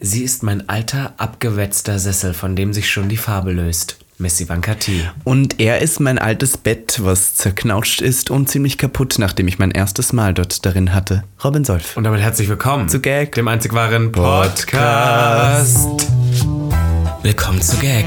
Sie ist mein alter, abgewetzter Sessel, von dem sich schon die Farbe löst. Miss Ivanka T. Und er ist mein altes Bett, was zerknautscht ist und ziemlich kaputt, nachdem ich mein erstes Mal dort darin hatte. Robin Solf. Und damit herzlich willkommen Zu Gag. dem einzig wahren Podcast. Willkommen zu Gag.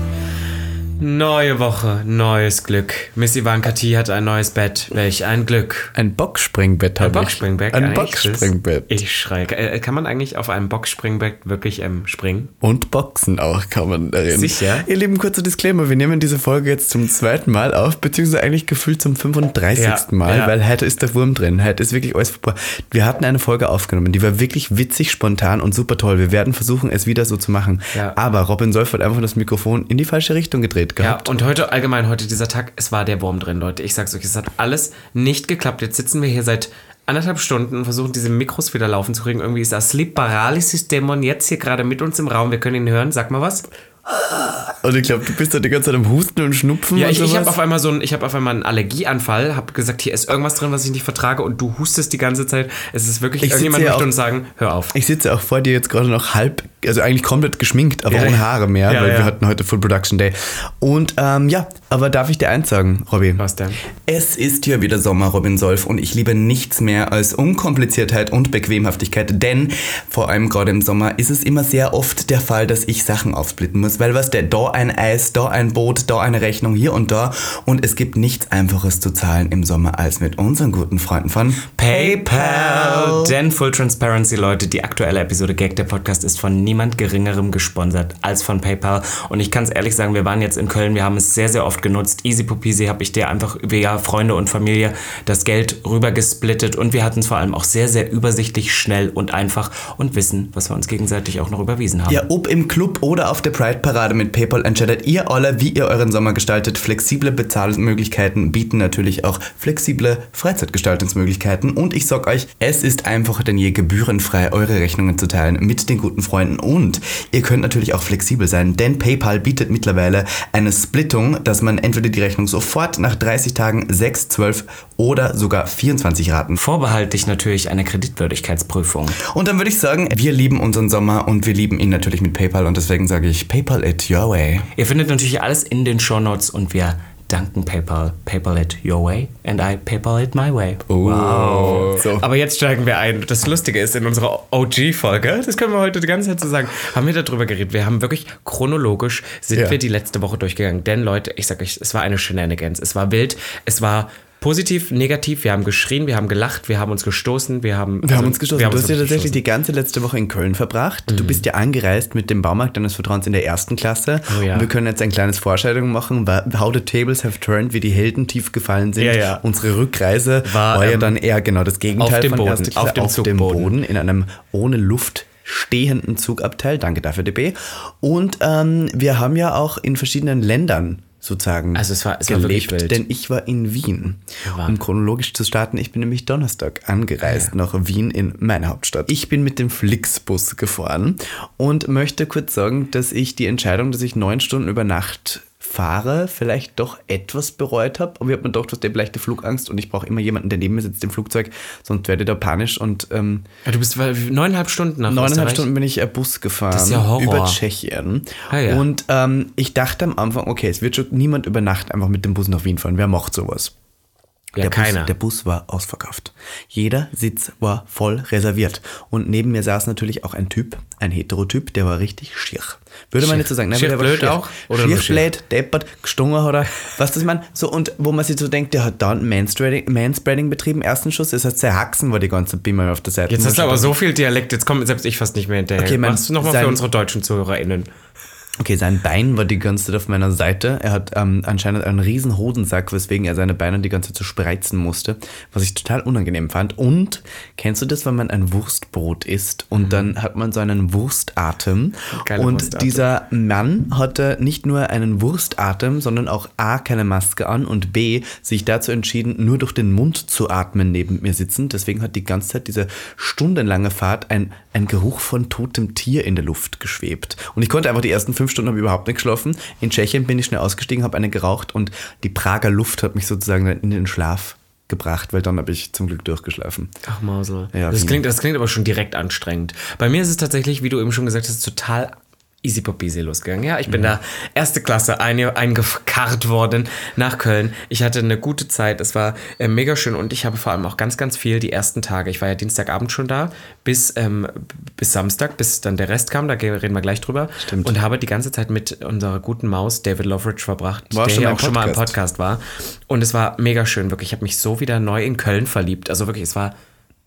Neue Woche, neues Glück. Miss Ivanka T hat ein neues Bett. Welch ein Glück. Ein Boxspringbett habe ich. Boxspringbett. Ein Boxspringbett. Ich schreie. Äh, Kann man eigentlich auf einem Boxspringbett wirklich ähm, springen? Und Boxen auch kann man darin. Sicher? Ihr Lieben, kurzer Disclaimer. Wir nehmen diese Folge jetzt zum zweiten Mal auf, beziehungsweise eigentlich gefühlt zum 35. Ja, Mal, ja. weil heute ist der Wurm drin. Heute ist wirklich alles vorbei. Wir hatten eine Folge aufgenommen, die war wirklich witzig, spontan und super toll. Wir werden versuchen, es wieder so zu machen. Ja. Aber Robin Solf hat einfach das Mikrofon in die falsche Richtung gedreht Ja, gehabt. und heute, allgemein, heute dieser Tag, es war der Wurm drin, Leute. Ich sag's euch, es hat alles nicht geklappt. Jetzt sitzen wir hier seit anderthalb Stunden und versuchen, diese Mikros wieder laufen zu kriegen. Irgendwie ist das Sleep Paralysis Dämon jetzt hier gerade mit uns im Raum. Wir können ihn hören. Sag mal was. Und ich glaube, du bist da die ganze Zeit am Husten und Schnupfen Ja, ich, ich habe auf einmal so ich habe auf einmal einen Allergieanfall, habe gesagt, hier ist irgendwas drin, was ich nicht vertrage und du hustest die ganze Zeit. Es ist wirklich, Ich irgendjemand möchte auch- uns sagen, hör auf. Ich sitze auch vor dir jetzt gerade noch halb, also eigentlich komplett geschminkt, aber Ja, ohne. Haare mehr, Ja, weil ja. wir hatten heute Full Production Day. Und ähm, ja, aber darf ich dir eins sagen, Robby? Was denn? Es ist ja wieder Sommer, Robin Solf, und ich liebe nichts mehr als Unkompliziertheit und Bequemhaftigkeit, denn vor allem gerade im Sommer ist es immer sehr oft der Fall, dass ich Sachen aufsplitten muss, weil was der, da ein Eis, da ein Boot, da eine Rechnung, hier und da, und es gibt nichts Einfaches zu zahlen im Sommer als mit unseren guten Freunden von PayPal. Denn Full Transparency, Leute, die aktuelle Episode Gag, der Podcast, ist von niemand Geringerem gesponsert als von PayPal. Und ich kann es ehrlich sagen, wir waren jetzt in Köln, wir haben es sehr, sehr oft genutzt. Easy Popisi habe ich dir einfach via Freunde und Familie das Geld rüber gesplittet. Und wir hatten es vor allem auch sehr, sehr übersichtlich, schnell und einfach und wissen, was wir uns gegenseitig auch noch überwiesen haben. Ja, ob im Club oder auf der Pride-Parade mit PayPal entscheidet ihr alle, wie ihr euren Sommer gestaltet. Flexible Bezahlmöglichkeiten bieten natürlich auch flexible Freizeitgestaltungsmöglichkeiten. Und ich sag euch, es ist einfacher denn je gebührenfrei eure Rechnungen zu teilen mit den guten Freunden. Und ihr könnt natürlich auch flexibel sein, denn PayPal bietet mittlerweile eine Splittung, dass man entweder die Rechnung sofort nach 30 Tagen 6, 12 oder sogar 24 Raten Vorbehaltlich natürlich eine Kreditwürdigkeitsprüfung. und dann würde ich sagen, wir lieben unseren Sommer und wir lieben ihn natürlich mit PayPal und deswegen sage ich PayPal it your way. Ihr findet natürlich alles in den Shownotes und wir danken PayPal. PayPal it your way and I PayPal it my way. wow. So. Aber jetzt steigen wir ein. Das Lustige ist, in unserer OG-Folge, das können wir heute die ganze Zeit so sagen, haben wir darüber geredet. Wir haben wirklich chronologisch, sind Ja. wir die letzte Woche durchgegangen. Denn Leute, ich sag euch, es war eine Shenanigans. Es war wild, es war positiv, negativ. Wir haben geschrien, wir haben gelacht, wir haben uns gestoßen, wir haben... Wir haben uns gestoßen. Haben du uns hast ja tatsächlich gestoßen. die ganze letzte Woche in Köln verbracht. Du bist ja angereist mit dem Baumarkt deines Vertrauens in der ersten Klasse. Oh ja. Und wir können jetzt ein kleines Vorstellung machen, how the tables have turned, wie die Helden tief gefallen sind. Ja, ja. Unsere Rückreise War, war, ja ähm, dann eher genau das Gegenteil auf dem von Boden, erste Klasse, auf dem Zugboden. Boden, in einem ohne Luft stehenden Zugabteil. Danke dafür, DB. Und ähm, wir haben ja auch in verschiedenen Ländern sozusagen Also es war- es war gelebt, wirklich wild. denn ich war in Wien. Wow. Um chronologisch zu starten, ich bin nämlich Donnerstag angereist nach Wien in meine Hauptstadt. Ich bin mit dem Flixbus gefahren und möchte kurz sagen, dass ich die Entscheidung, dass ich neun Stunden über Nacht fahre, vielleicht doch etwas bereut habe. Aber ich habe mir gedacht, was der leichte Flugangst und ich brauche immer jemanden, der neben mir sitzt im Flugzeug, sonst werde ich da panisch und ähm, Ja, du bist neuneinhalb Stunden nach Neuneinhalb Österreich. Stunden bin ich äh, Bus gefahren. Das ist ja Horror. Über Tschechien. Ah, ja. Und ähm, ich dachte am Anfang, okay, es wird schon niemand über Nacht einfach mit dem Bus nach Wien fahren. Wer macht sowas? Ja, der keiner. Bus, der Bus war ausverkauft. Jeder Sitz war voll reserviert. Und neben mir saß natürlich auch ein Typ, ein Heterotyp, der war richtig schier. Würde man nicht so sagen. Nein, Schier der blöd war auch? Oder schier blöd, deppert, gestungen oder was das man so und wo man sich so denkt, der hat da ein Manspreading, Manspreading betrieben, ersten Schuss. Das heißt, sein Haxen war die ganze Bimmel auf der Seite. Jetzt hast du aber so viel Dialekt, jetzt kommt selbst ich fast nicht mehr hinterher. Okay, mein- Machst du nochmal für unsere deutschen ZuhörerInnen. Okay, sein Bein war die ganze Zeit auf meiner Seite. Er hat ähm, anscheinend einen riesen Hodensack, weswegen er seine Beine die ganze Zeit so spreizen musste, was ich total unangenehm fand. Und kennst du das, wenn man ein Wurstbrot isst und dann hat man so einen Wurstatem? Geiler und Wurstatem. dieser Mann hatte nicht nur einen Wurstatem, sondern auch A, keine Maske an und B, sich dazu entschieden, nur durch den Mund zu atmen neben mir sitzend. Deswegen hat die ganze Zeit diese stundenlange Fahrt ein, ein Geruch von totem Tier in der Luft geschwebt. Und ich konnte einfach die ersten fünf Stunden habe ich überhaupt nicht geschlafen. In Tschechien bin ich schnell ausgestiegen, habe eine geraucht und die Prager Luft hat mich sozusagen dann in den Schlaf gebracht, weil dann habe ich zum Glück durchgeschlafen. Ach Mausel. Ja, das, klingt, das klingt aber schon direkt anstrengend. Bei mir ist es tatsächlich, wie du eben schon gesagt hast, total easy popeasy losgegangen. Ja, ich bin da erste Klasse eingekarrt worden nach Köln. Ich hatte eine gute Zeit. Es war äh, mega schön und ich habe vor allem auch ganz, ganz viel die ersten Tage. Ich war ja Dienstagabend schon da bis, ähm, bis Samstag, bis dann der Rest kam. Da reden wir gleich drüber. Stimmt. Und habe die ganze Zeit mit unserer guten Maus David Loveridge verbracht, War der hier auch schon mal im. Podcast war. Und es war mega schön, wirklich. Ich habe mich so wieder neu in Köln verliebt. Also wirklich, es war,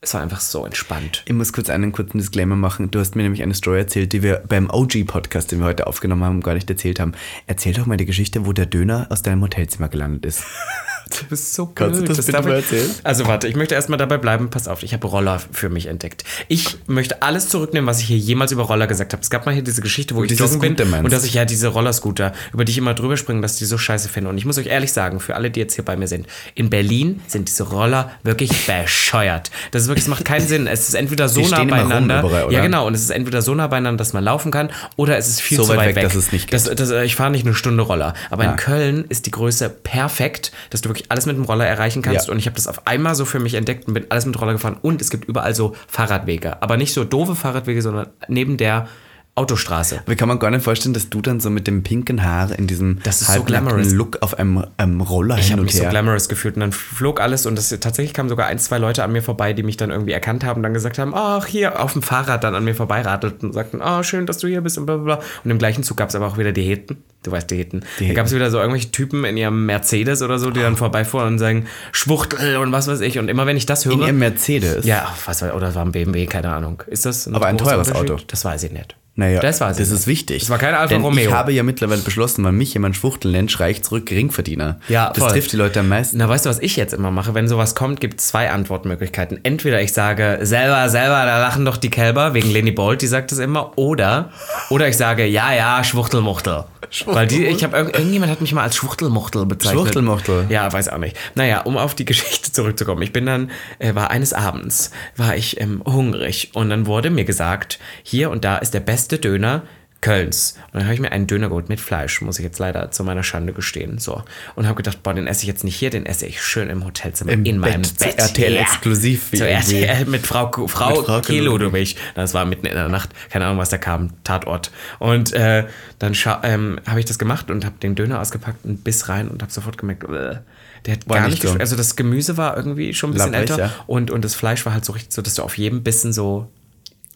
es war einfach so entspannt. Ich muss kurz einen kurzen Disclaimer machen. Du hast mir nämlich eine Story erzählt, die wir beim OG-Podcast, den wir heute aufgenommen haben, gar nicht erzählt haben. Erzähl doch mal die Geschichte, wo der Döner aus deinem Hotelzimmer gelandet ist. Du bist so Kannst du blöd. das bitte mal ich- erzählen? Also warte, ich möchte erstmal dabei bleiben. Pass auf, ich habe Roller für mich entdeckt. Ich möchte alles zurücknehmen, was ich hier jemals über Roller gesagt habe. Es gab mal hier diese Geschichte, wo ich diese joggen bin meinst und dass ich ja diese Rollerscooter, über die ich immer drüber springe, dass ich die so scheiße finde. Und ich muss euch ehrlich sagen, für alle, die jetzt hier bei mir sind, in Berlin sind diese Roller wirklich bescheuert. Das ist wirklich, es macht keinen Sinn. Es ist entweder so Die nah beieinander. überall, oder? Ja, genau. Und es ist entweder so nah beieinander, dass man laufen kann, oder es ist viel So zu weit weit weg, weg. dass es nicht geht. das, das, ich fahre nicht eine Stunde Roller. Aber Ja. in Köln ist die Größe perfekt, dass du wirklich alles mit dem Roller erreichen kannst. Ja. Und ich habe das auf einmal so für mich entdeckt und bin alles mit Roller gefahren. Und es gibt überall so Fahrradwege. Aber nicht so doofe Fahrradwege, sondern neben der Autostraße. Wie kann man gar nicht vorstellen, dass du dann so mit dem pinken Haar in diesem Das ist so glamorous. Look auf einem, einem Roller Ich habe mich so her. glamorous gefühlt und dann flog alles und das, tatsächlich kamen sogar ein, zwei Leute an mir vorbei, die mich dann irgendwie erkannt haben und dann gesagt haben, ach, hier auf dem Fahrrad dann an mir vorbeiradelt und sagten, ah, schön, dass du hier bist und bla bla bla. Und im gleichen Zug gab es aber auch wieder die Heten. Du weißt, die Heten. Da Heten. gab es wieder so irgendwelche Typen in ihrem Mercedes oder so, die dann vorbeifuhren und sagen, Schwuchtel und was weiß ich. Und immer wenn ich das höre. in ihrem Mercedes. ja, was war, oder war ein BMW, keine Ahnung. Ist das Aber ein teures? Auto. Das weiß ich nicht. Naja, das das ist wichtig. Es war kein Alfa Denn Romeo. Ich habe ja mittlerweile beschlossen, wenn mich jemand Schwuchtel nennt, schreie ich zurück Geringverdiener. Ja, das voll. trifft die Leute am meisten. Na, weißt du, was ich jetzt immer mache? Wenn sowas kommt, gibt es zwei Antwortmöglichkeiten. Entweder ich sage, selber, selber, da lachen doch die Kälber, wegen Leni Bolt, die sagt das immer. Oder, oder ich sage, ja, ja, Schwuchtelmuchtel. Weil die, ich habe irgendjemand hat mich mal als Schwuchtelmuchtel bezeichnet. Schwuchtelmuchtel. Ja, weiß auch nicht. Naja, um auf die Geschichte zurückzukommen. Ich bin dann, äh, war eines Abends, war ich ähm, hungrig und dann wurde mir gesagt, hier und da ist der beste Döner Kölns. Und dann habe ich mir einen Döner geholt mit Fleisch, muss ich jetzt leider zu meiner Schande gestehen. So. Und habe gedacht, boah, den esse ich jetzt nicht hier, den esse ich schön im Hotelzimmer Im in meinem Bett, zu. RTL exklusiv, wie Zu. RTL mit Frau, Frau, Frau Frau Kelodowich. Das war mitten in der Nacht. Keine Ahnung, was da kam. Tatort. Und äh, dann ähm, habe ich das gemacht und habe den Döner ausgepackt und biss rein und habe sofort gemerkt, äh, der hat War gar nicht nicht so. Also das Gemüse war irgendwie schon ein bisschen Labbrig, älter ja. und, und das Fleisch war halt so richtig so, dass du auf jedem Bissen so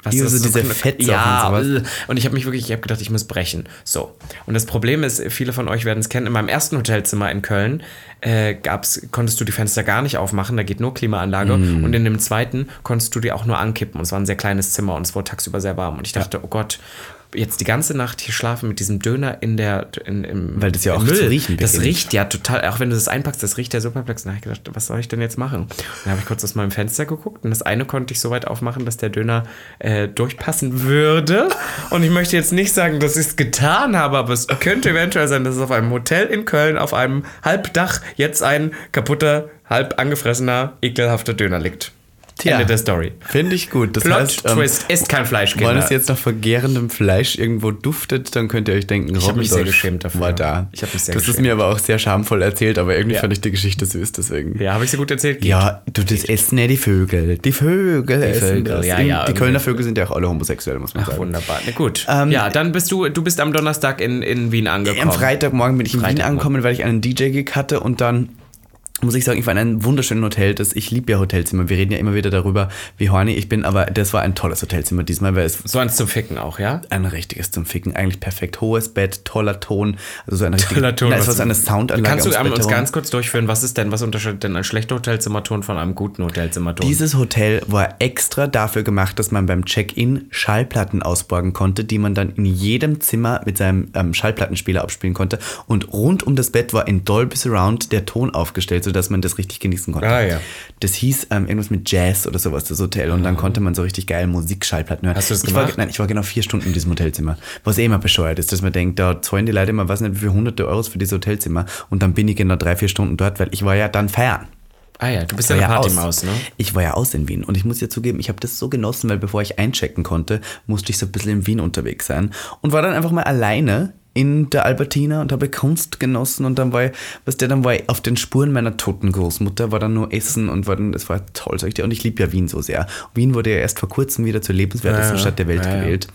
was Ja, das so diese Fettsachen ja, und sowas. äh, und ich habe mich wirklich, ich habe gedacht, ich muss brechen. So. Und das Problem ist, viele von euch werden es kennen, in meinem ersten Hotelzimmer in Köln äh, gab's, konntest du die Fenster gar nicht aufmachen, da geht nur Klimaanlage. Mm. Und in dem zweiten konntest du die auch nur ankippen. Und es war ein sehr kleines Zimmer und es wurde tagsüber sehr warm. Und ich dachte, oh Gott, jetzt die ganze Nacht hier schlafen mit diesem Döner in der in, im Weil das ja auch zu riechen Das beginnt. riecht ja total, auch wenn du das einpackst, das riecht ja super plex. Dann habe ich gedacht, was soll ich denn jetzt machen? Und dann habe ich kurz aus meinem Fenster geguckt und das eine konnte ich so weit aufmachen, dass der Döner äh, durchpassen würde. Und ich möchte jetzt nicht sagen, dass ich es getan habe, aber es könnte eventuell sein, dass es auf einem Hotel in Köln auf einem Halbdach jetzt ein kaputter, halb angefressener, ekelhafter Döner liegt. Tja. Ende der Story. Finde ich gut. Das Plot heißt, ähm, Twist ist kein Fleisch, wenn Kinder. es jetzt nach vergärendem Fleisch irgendwo duftet, dann könnt ihr euch denken, hab mich sehr geschämt dafür. war da. Ich mich sehr das ist geschämt. mir aber auch sehr schamvoll erzählt, aber irgendwie Ja. fand ich die Geschichte süß, deswegen. ja, habe ich sie gut erzählt? Geht. Ja, du, das essen ja die Vögel. Die Vögel essen Vögel, das. ja, ja, die. Kölner Vögel sind ja auch alle homosexuell, muss man Ach, sagen. wunderbar. Na gut. Ähm, ja, dann bist du, du bist am Donnerstag in, in Wien angekommen. Am Freitagmorgen bin ich in Wien Freitagmorgen. angekommen, weil ich einen DJ-Gig hatte und dann muss ich sagen, ich war in einem wunderschönen Hotel. Das, ich liebe ja Hotelzimmer. Wir reden ja immer wieder darüber, wie horny ich bin, aber das war ein tolles Hotelzimmer diesmal, weil es So eins zum Ficken auch, ja? ein richtiges zum Ficken, eigentlich perfekt. Hohes Bett, toller Ton, also so ein Toller Ton. Nein, es war so eine Soundanlage Kannst du uns ganz kurz durchführen, was ist denn, was unterscheidet denn ein schlechter Hotelzimmerton von einem guten Hotelzimmerton? Dieses Hotel war extra dafür gemacht, dass man beim Check-in Schallplatten ausborgen konnte, die man dann in jedem Zimmer mit seinem ähm, Schallplattenspieler abspielen konnte. Und rund um das Bett war in Dolby Surround der Ton aufgestellt, sodass man das richtig genießen konnte. Ah, ja. Das hieß ähm, irgendwas mit Jazz oder sowas, das Hotel. Und dann konnte man so richtig geil Musikschallplatten hören. Hast du das ich war, gemacht? Nein, ich war genau vier Stunden in diesem Hotelzimmer. Was eh immer bescheuert ist, dass man denkt, da zahlen die Leute immer, weiß nicht, wie viele hunderte Euros für dieses Hotelzimmer. Und dann bin ich genau drei, vier Stunden dort, weil ich war ja dann feiern. ah ja, du bist ja war eine Partymaus, ne? Ich war ja aus in Wien und ich muss ja zugeben, ich habe das so genossen, weil bevor ich einchecken konnte, musste ich so ein bisschen in Wien unterwegs sein und war dann einfach mal alleine in der Albertina und habe Kunst genossen und dann war ich, was der dann war ich auf den Spuren meiner toten Großmutter, war dann nur Essen und war dann, das war toll, sag ich dir. Und ich liebe ja Wien so sehr. Wien wurde ja erst vor kurzem wieder zur lebenswertesten Ja. Stadt der Welt Ja, ja. gewählt.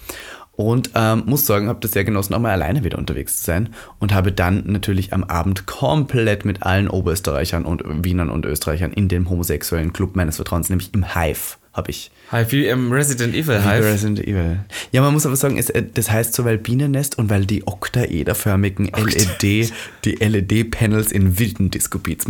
Und ähm, muss sagen, habe das sehr genossen, auch mal alleine wieder unterwegs zu sein. Und habe dann natürlich am Abend komplett mit allen Oberösterreichern und Wienern und Österreichern in dem homosexuellen Club meines Vertrauens, nämlich im Hive, habe ich. Hive, wie im Resident Evil Hive. Resident Evil. Ja, man muss aber sagen, es, äh, das heißt so, weil Bienennest und weil die oktaederförmigen LED, die LED-Panels in wilden Disco-Beats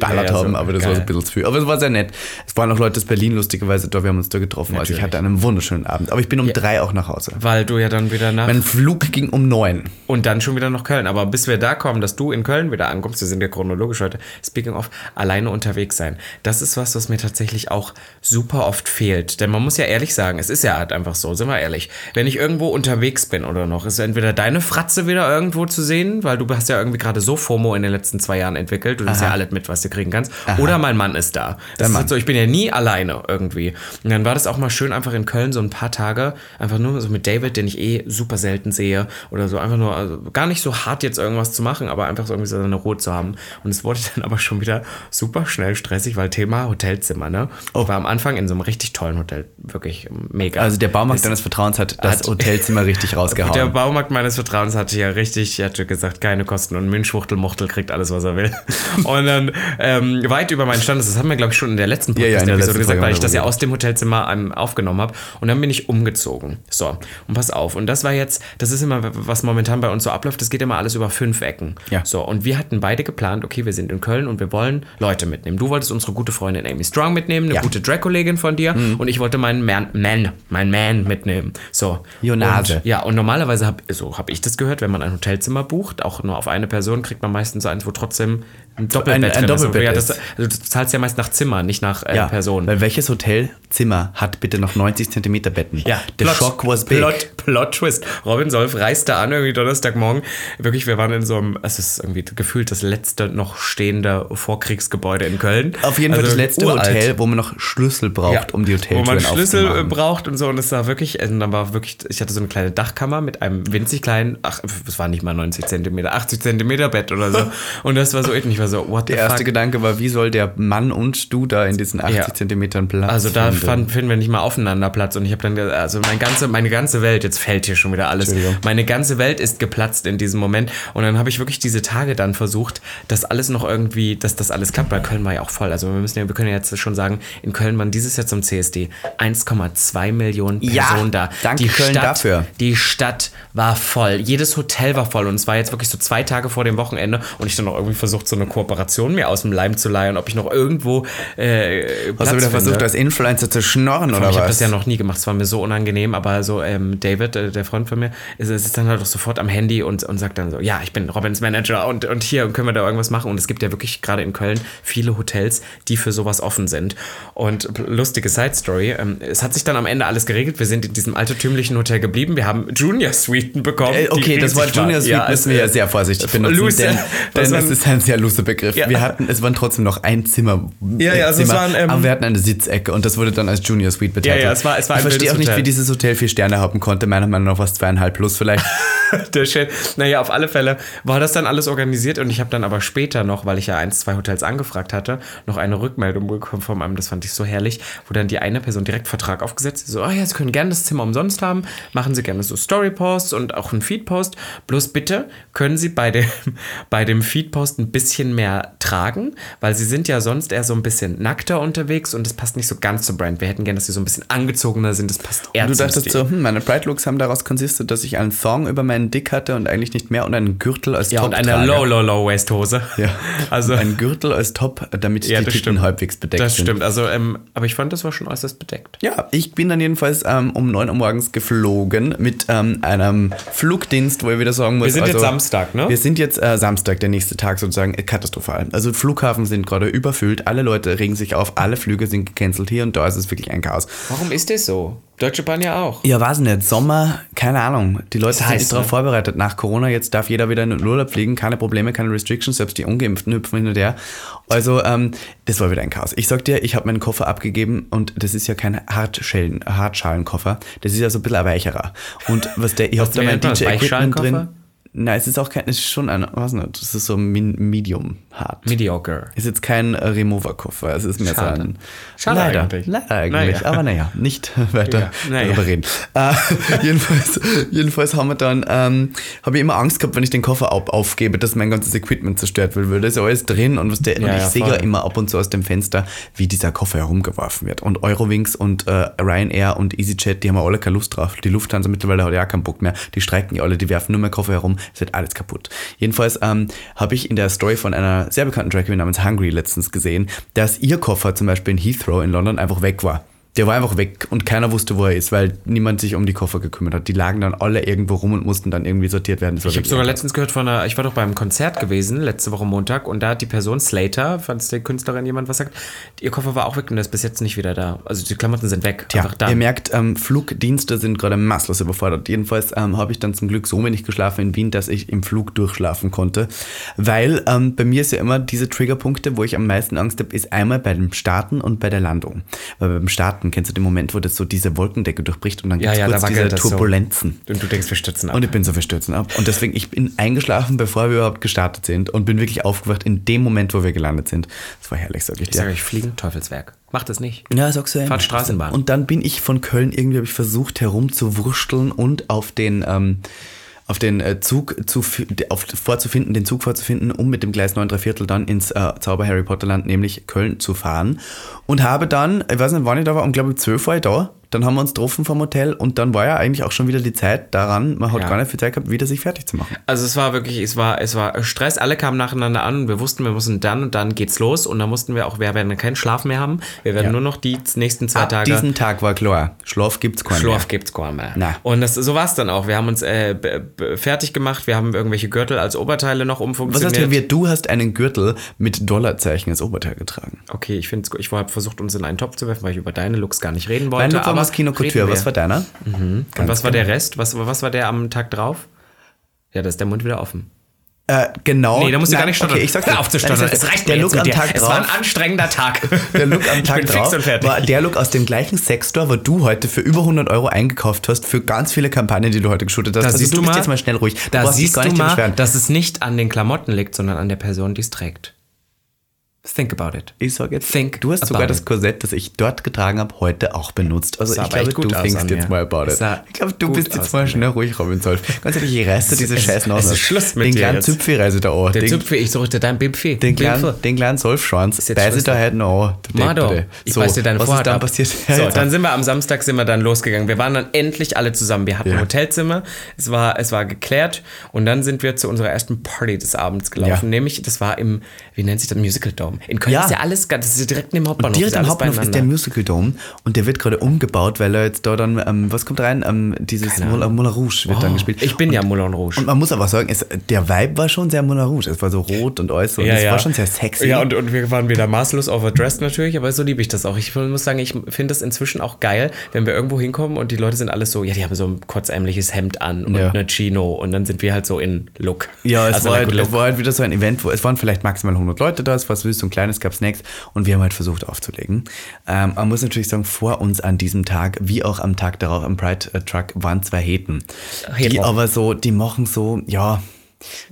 mitgeballert Ja, ja, so haben, aber das war so geil. ein bisschen zu viel. Aber es war sehr nett. Es waren auch Leute aus Berlin lustigerweise da, wir haben uns da getroffen. Also ich Natürlich. hatte einen wunderschönen Abend. Aber ich bin um drei auch nach Hause. Weil du ja dann wieder nach. Mein Flug ging um neun. und dann schon wieder nach Köln. Aber bis wir da kommen, dass du in Köln wieder ankommst, wir sind ja chronologisch heute, speaking of, alleine unterwegs sein. Das ist was, was mir tatsächlich auch super oft fehlt. Denn man muss ja ehrlich sagen, es ist ja halt einfach so, sind wir ehrlich. Wenn ich irgendwo unterwegs bin oder noch, ist entweder deine Fratze wieder irgendwo zu sehen, weil du hast ja irgendwie gerade so FOMO in den letzten zwei Jahren entwickelt, du nimmst ja alles mit, was du kriegen kannst. Oder mein Mann ist da. Das ist halt so, ich bin ja nie alleine irgendwie. Und dann war das auch mal schön, einfach in Köln so ein paar Tage, einfach nur so mit David, den ich eh super selten sehe, oder so einfach nur, also gar nicht so hart jetzt irgendwas zu machen, aber einfach so irgendwie so eine Ruhe zu haben. Und es wurde dann aber schon wieder super schnell stressig, weil Thema Hotelzimmer, ne? Ich war am Anfang in so einem richtig tollen Hotel, wirklich mega. Also der Baumarkt deines Vertrauens hat das Hat- Hotelzimmer richtig der rausgehauen. Baumarkt meines Vertrauens hatte ja richtig, hatte gesagt, keine Kosten und Münchwuchtelmuchtel kriegt alles, was er will. Und dann ähm, weit über meinen Standard, das haben wir, glaube ich, schon in der letzten Ja, ja, Podcast-Episode letzten gesagt, Folge weil ich das ja aus dem Hotelzimmer ähm, aufgenommen habe. Und dann bin ich umgezogen. So, und pass auf. Und das war jetzt, das ist immer, was momentan bei uns so abläuft, das geht immer alles über fünf Ecken. Ja. So, und wir hatten beide geplant, okay, wir sind in Köln und wir wollen Leute mitnehmen. Du wolltest unsere gute Freundin Amy Strong mitnehmen, eine Ja. gute Drag-Kollegin von dir und ich wollte meinen Man, Man, meinen Man mitnehmen. So. Jonase. Und, ja, und normalerweise habe so hab ich das gehört, wenn man ein Hotelzimmer bucht, auch nur auf eine Person, kriegt man meistens eins, wo trotzdem ein Doppelbett Ein- ein Doppelbett ist. Ja, das, also du zahlst ja meist nach Zimmer, nicht nach äh, ja, Person. Weil welches Hotelzimmer hat bitte noch 90 Zentimeter Betten? Ja, der Shock was big. Plot, Plot Twist. Robin Solf reiste an, irgendwie Donnerstagmorgen. Wirklich, wir waren in so einem, es ist irgendwie gefühlt das letzte noch stehende Vorkriegsgebäude in Köln. Auf jeden Fall Also das letzte uralt. Hotel, wo man noch Schlüssel braucht, Ja, um die Hoteltüren Wo man Schlüssel äh, braucht und so. Und es war wirklich, und dann war wirklich, ich hatte so eine kleine Dachkammer mit einem winzig kleinen, ach, es war nicht mal 90 Zentimeter, 80 Zentimeter Bett oder so. Und das war so, ich war so, what the Der erste fuck. Gedanke war, wie soll der Mann und du da in diesen 80 Ja. Zentimetern Platz Also da finden? fand, finden wir nicht mal aufeinander Platz und ich habe dann, also mein ganze, meine ganze Welt, jetzt fällt hier schon wieder alles, meine ganze Welt ist geplatzt in diesem Moment und dann habe ich wirklich diese Tage dann versucht, dass alles noch irgendwie, dass das alles klappt, weil Köln war ja auch voll, also wir müssen ja, wir können ja jetzt schon sagen, in Köln waren dieses Jahr zum CSD 1,2 Millionen Ja, Personen da. danke die Köln Stadt, dafür. Die Stadt war voll, jedes Hotel war voll und es war jetzt wirklich so zwei Tage vor dem Wochenende und ich dann noch irgendwie versucht, so eine Kooperation mir aus dem Leim zu leihen, ob ich noch irgendwo äh, Hast du Platz wieder finde. versucht, als Influencer zu schnorren oder Ich habe was? das ja noch nie gemacht, es war mir so unangenehm, aber so ähm, David, äh, der Freund von mir, ist, ist dann halt auch sofort am Handy und, und sagt dann so, ja, ich bin Robins Manager und, und hier können wir da irgendwas machen. Und es gibt ja wirklich gerade in Köln viele Hotels, die für sowas offen sind. Und lustige Side Story, ähm, es hat sich dann am Ende alles geregelt. Wir sind in diesem altertümlichen Hotel geblieben. Wir haben Junior Suiten bekommen. Äh, okay, das waren. Junior Suite Ja, müssen wir ja äh, sehr vorsichtig benutzen, loose. denn, Das denn es ist ein sehr loser Begriff. Ja. Wir hatten, es waren trotzdem noch ein Zimmer, Ja, ja, also es Zimmer waren, ähm, aber wir hatten eine Sitzecke und das wurde dann als Junior Suite betitelt. Ja, ja, es war- es war ich verstehe auch nicht, Hotel. wie dieses Hotel vier Sterne haben konnte. Meiner Meinung nach was zweieinhalb plus vielleicht. Der Shit. Naja, auf alle Fälle war das dann alles organisiert und ich habe dann aber später noch, weil ich ja eins, zwei Hotels angefragt hatte, noch eine Rückmeldung bekommen von einem, das fand ich so herrlich, wo dann die eine Person direkt Vertrag aufgesetzt hat, so, oh ja, Sie können gerne das Zimmer umsonst haben, machen Sie gerne so Story-Posts und auch einen Feed-Post, bloß bitte können Sie bei dem, bei dem Feed-Post ein bisschen mehr tragen weil sie sind ja sonst eher so ein bisschen nackter unterwegs und das passt nicht so ganz zur Brand. Wir hätten gerne, dass sie so ein bisschen angezogener sind, das passt eher Du zum dachtest Stil. so, hm, meine Pride-Looks haben daraus konsistet, dass ich einen Thong über meinen Dick hatte und eigentlich nicht mehr und einen Gürtel als Ja, Top und eine trage. Low, Low, Low Waist Hose. Ja. Also, ein Gürtel als Top, damit ja, die das Titten stimmt. halbwegs bedeckt Das sind. stimmt. Also, ähm, aber ich fand, das war schon äußerst bedeckt. Ja, ich bin dann jedenfalls ähm, um 9 Uhr morgens geflogen mit ähm, einem Flugdienst, wo ich wieder sagen muss. Wir sind also, jetzt Samstag, ne? Wir sind jetzt äh, Samstag, der nächste Tag sozusagen, äh, katastrophal. Also Flughafen sind gerade überfüllt, alle Leute regen sich auf, alle Flüge sind gecancelt hier und da ist es wirklich ein Chaos. Warum ist das so? Deutsche Bahn ja auch. Ja, weiß nicht, Sommer, keine Ahnung. Die Leute Das sind nicht darauf ne? vorbereitet. Nach Corona, jetzt darf jeder wieder in den Urlaub fliegen, keine Probleme, keine Restrictions, selbst die Ungeimpften hüpfen hin und her. Also, ähm, das war wieder ein Chaos. Ich sag dir, ich habe meinen Koffer abgegeben und das ist ja kein Hartschalen, Hartschalenkoffer, das ist ja so ein bisschen ein weicherer. Und was der, ich habe da mein? DJ-Equipment drin. Nein, es ist auch kein, es ist schon ein, was nicht, das ist so min, medium hart. Mediocre. Ist jetzt kein äh, Remover-Koffer, es ist mehr Schade. so ein. Schade leider, eigentlich. Leider eigentlich, Naja. aber naja, nicht weiter Ja, naja. darüber reden. Äh, jedenfalls, jedenfalls haben wir dann, ähm, habe ich immer Angst gehabt, wenn ich den Koffer auf, aufgebe, dass mein ganzes Equipment zerstört wird, weil da ist ja alles drin und, was der, und Ja, ich ja, sehe ja immer ab und zu aus dem Fenster, wie dieser Koffer herumgeworfen wird. Und Eurowings und äh, Ryanair und EasyJet, die haben ja alle keine Lust drauf. Die Lufthansa mittlerweile hat ja auch keinen Bock mehr. Die streiken ja alle, die werfen nur mehr Koffer herum, es wird alles kaputt. Jedenfalls ähm, habe ich in der Story von einer sehr bekannten Drag Queen namens Hungry letztens gesehen, dass ihr Koffer zum Beispiel in Heathrow in London einfach weg war. Der war einfach weg und keiner wusste, wo er ist, weil niemand sich um die Koffer gekümmert hat. Die lagen dann alle irgendwo rum und mussten dann irgendwie sortiert werden. Ich habe sogar letztens gehört von einer, ich war doch beim Konzert gewesen, letzte Woche Montag, und da hat die Person Slater, falls der Künstlerin jemand was sagt, ihr Koffer war auch weg und der ist bis jetzt nicht wieder da. Also die Klamotten sind weg. Tja, einfach da. ihr merkt, ähm, Flugdienste sind gerade maßlos überfordert. Jedenfalls ähm, habe ich dann zum Glück so wenig geschlafen in Wien, dass ich im Flug durchschlafen konnte. Weil ähm, bei mir ist ja immer diese Triggerpunkte, wo ich am meisten Angst habe, ist einmal bei dem Starten und bei der Landung. Weil beim Starten kennst du den Moment, wo das so diese Wolkendecke durchbricht und dann Ja, gibt es ja, kurz da diese das so. Turbulenzen. und du denkst, wir stürzen ab. Und ich bin so verstürzen ab. Und deswegen, ich bin eingeschlafen, bevor wir überhaupt gestartet sind und bin wirklich aufgewacht in dem Moment, wo wir gelandet sind. Das war herrlich, sag ich ich dir. sage euch, fliegen, Teufelswerk. Macht das nicht. Ja, sagst du ja. Fahrt Straßenbahn. Und dann bin ich von Köln, irgendwie habe ich versucht herumzuwursteln und auf den, ähm, auf den äh, Zug zu, auf, vorzufinden, den Zug vorzufinden, um mit dem Gleis 9 3 Viertel dann ins äh, Zauber Harry Potter Land, nämlich Köln, zu fahren. Und habe dann, ich weiß nicht, wann ich da war, um glaube ich 12 war ich da. Dann haben wir uns getroffen vom Hotel und dann war ja eigentlich auch schon wieder die Zeit daran, man hat Ja. gar nicht viel Zeit gehabt, wieder sich fertig zu machen. Also es war wirklich, es war, es war Stress, alle kamen nacheinander an und wir wussten, wir müssen dann und dann geht's los und dann mussten wir auch, wir werden keinen Schlaf mehr haben. Wir werden Ja. nur noch die nächsten zwei Ab Tage. diesem Tag war klar, Schlaf gibt's keinen Schlaf mehr. gibt's gar mehr. Na. Und das, so war es dann auch. Wir haben uns äh, fertig gemacht, wir haben irgendwelche Gürtel als Oberteile noch Was umfunktioniert. heißt hier, du hast einen Gürtel mit Dollarzeichen als Oberteil getragen. Okay, ich finde ich habe versucht, uns in einen Topf zu werfen, weil ich über deine Looks gar nicht reden wollte. Mein Look war Moschino reden Couture, was war deiner? Und was war der Rest? Was, was war der am Tag drauf? Ja, da ist der Mund wieder offen. Äh, genau. Nee, da musst du Nein, gar nicht stottern. Okay, ich sag's Hör dir. auf zu stottern. Es reicht der mir Look am dir. Tag Es drauf. war ein anstrengender Tag. Der Look am Tag drauf war der Look aus dem gleichen Sexstore, wo du heute für über 100 Euro eingekauft hast, für ganz viele Kampagnen, die du heute geshootet hast. Da also siehst du du bist mal, jetzt mal schnell ruhig. Da siehst du mal, dass es nicht an den Klamotten liegt, sondern an der Person, die es trägt. Think about it. Ich sag jetzt, Think du hast sogar das. Korsett, das ich dort getragen habe, heute auch benutzt. Also Sah ich glaube, du thinkst jetzt mal about it. Ich glaube, du bist jetzt mal schnell ruhig, Robin Solf. Ganz ehrlich, ich reiße diese es- scheiß es Nase. ist Schluss mit Den dir kleinen jetzt. Züpfi-Reise da an. Den- Züpfe, ich suchte dein Bipfi. Den kleinen, den kleinen Solfschwanz, da halt noch an. Mado, ich So, beiß dir deine Was ist dann passiert? So, dann sind wir am Samstag sind wir dann losgegangen. Wir waren dann endlich alle zusammen. Wir hatten ein Hotelzimmer. Es war, es war geklärt. Und dann sind wir zu unserer ersten Party des Abends gelaufen. Nämlich, das war im, wie nennt sich das, Musical Dome. In Köln Ja. ist ja alles, ganz- das ist ja direkt neben dem Hauptbahnhof. Direkt ist am Hauptbahnhof ist der. Musical Dome und der wird gerade umgebaut, weil er jetzt da dann, ähm, was kommt rein? Ähm, dieses Moulin. Moulin Rouge wird dann Oh, gespielt. Ich bin ja Moulin Rouge. Und man muss aber sagen, es, der Vibe war schon sehr Moulin Rouge. Es war so rot und alles so. und es war schon sehr sexy. Ja, und, und wir waren wieder maßlos overdressed natürlich, aber so liebe ich das auch. Ich muss sagen, ich finde es inzwischen auch geil, wenn wir irgendwo hinkommen und die Leute sind alles so, ja, die haben so ein kurzärmliches Hemd an und Ja. eine Chino und dann sind wir halt so in Look. Ja, es, Also war halt, war halt wieder so ein Event, wo es waren vielleicht maximal 100 Leute da, es war süß und klein, es gab Snacks und wir haben halt versucht aufzulegen. Ähm, man muss natürlich sagen, vor uns an diesem Tag, wie auch am Tag darauf am Pride äh, Truck, waren zwei Heten. Die Hetero. aber so, die machen so, ja,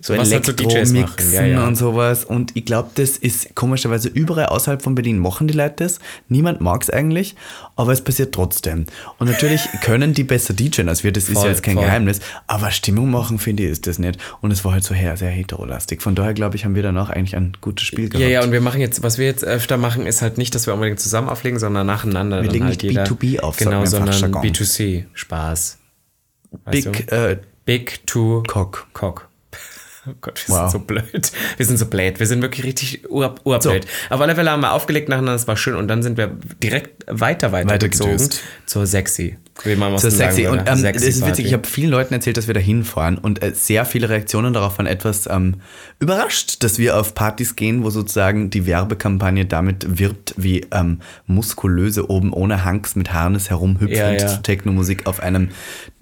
so Was halt so Elektromixen ja, ja. und sowas. Und ich glaube, das ist komischerweise überall außerhalb von Berlin machen die Leute das. Niemand mag es eigentlich, aber es passiert trotzdem. Und natürlich können die besser DJen als wir, das ist Voll, ja jetzt kein voll. Geheimnis. Aber Stimmung machen, finde ich, ist das nicht. Und es war halt so her, sehr heterolastig. Von daher, glaube ich, haben wir danach eigentlich ein gutes Spiel gehabt. Ja, ja, und wir machen jetzt, was wir jetzt öfter machen, ist halt nicht, dass wir unbedingt zusammen auflegen, sondern nacheinander. dann legen halt nicht jeder, B2B auf, Genau, sondern Fachjargon. B2C. Spaß. Weißt? Big äh, Big to Cock. Cock. Oh Gott, wir Wow. sind so blöd. Wir sind so blöd. Wir sind wirklich richtig ur, urblöd. Auf alle Fälle haben wir aufgelegt nacheinander, das war schön. Und dann sind wir direkt weiter, weiter, Weitergezogen. gezogen zur Sexy. Wie man So Osten sagen sexy. würde. Und ähm, Sexy das ist witzig, ich habe vielen Leuten erzählt, dass wir da hinfahren und äh, sehr viele Reaktionen darauf waren etwas ähm, überrascht, dass wir auf Partys gehen, wo sozusagen die Werbekampagne damit wirbt, wie ähm, muskulöse oben ohne Hanks mit Harnes herumhüpfend Ja, ja. zu Techno-Musik auf einem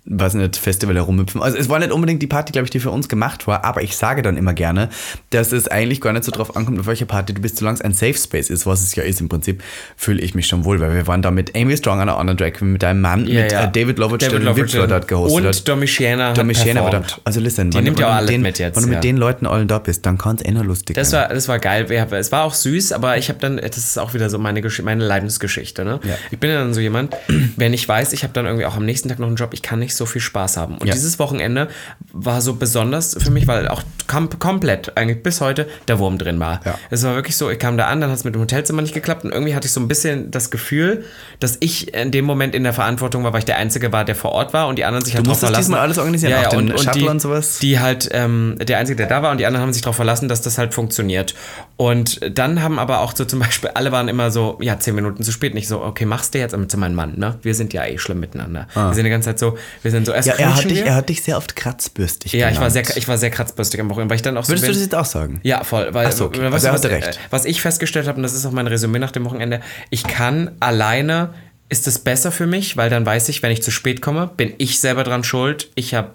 weiß nicht, Festival herumhüpfen. Also es war nicht unbedingt die Party, glaube ich, die für uns gemacht war, aber ich sage dann immer gerne, dass es eigentlich gar nicht so drauf ankommt, auf welcher Party du bist, solange es ein Safe Space ist, was es ja ist im Prinzip, fühle ich mich schon wohl, weil wir waren da mit Amy Strong, einer anderen Drag Queen, mit deinem Mann, Ja, mit ja. Äh, David der David Wipfler dort gehostet Und hat. Domi Sienna hat Domi Sienna war da. Also listen, Die nimmt ja auch alles den, mit jetzt, Wenn du ja. mit den Leuten allen da bist, dann kann es eh noch lustig Das sein. war, das war geil. Es war auch süß, aber ich habe dann, das ist auch wieder so meine, Gesch meine Leidensgeschichte. Ne? Ich bin dann so jemand, wenn ich weiß, ich habe dann irgendwie auch am nächsten Tag noch einen Job, ich kann nicht so viel Spaß haben. Und Ja. dieses Wochenende war so besonders für mich, weil auch kom komplett, eigentlich bis heute, der Wurm drin war. Ja. Es war wirklich so, ich kam da an, dann hat es mit dem Hotelzimmer nicht geklappt und irgendwie hatte ich so ein bisschen das Gefühl, dass ich in dem Moment in der Verantwortung war, weil ich der Einzige war, der vor Ort war und die anderen sich halt drauf musstest verlassen. diesmal alles organisieren, ja, auch ja, den und, und die, und sowas? Die halt, ähm, der Einzige, der da war und die anderen haben sich darauf verlassen, dass das halt funktioniert. Und dann haben aber auch so zum Beispiel, alle waren immer so, ja, zehn Minuten zu spät. Nicht so, okay, machst du jetzt aber zu meinem Mann, ne? Wir sind ja eh schlimm miteinander. Wir sind die ganze Zeit so, wir sind so, erst ja, er hat, dich, er hat dich sehr oft kratzbürstig ja, ich war, sehr, ich war sehr kratzbürstig am Wochenende, weil ich dann auch so Würdest du bin- das jetzt auch sagen? ja, voll. Weil, Ach so, okay. weißt Also du, er was, hatte recht. was ich festgestellt habe, und das ist auch mein Resümee nach dem Wochenende, ich kann alleine, ist es besser für mich, weil dann weiß ich, wenn ich zu spät komme, bin ich selber dran schuld. Ich habe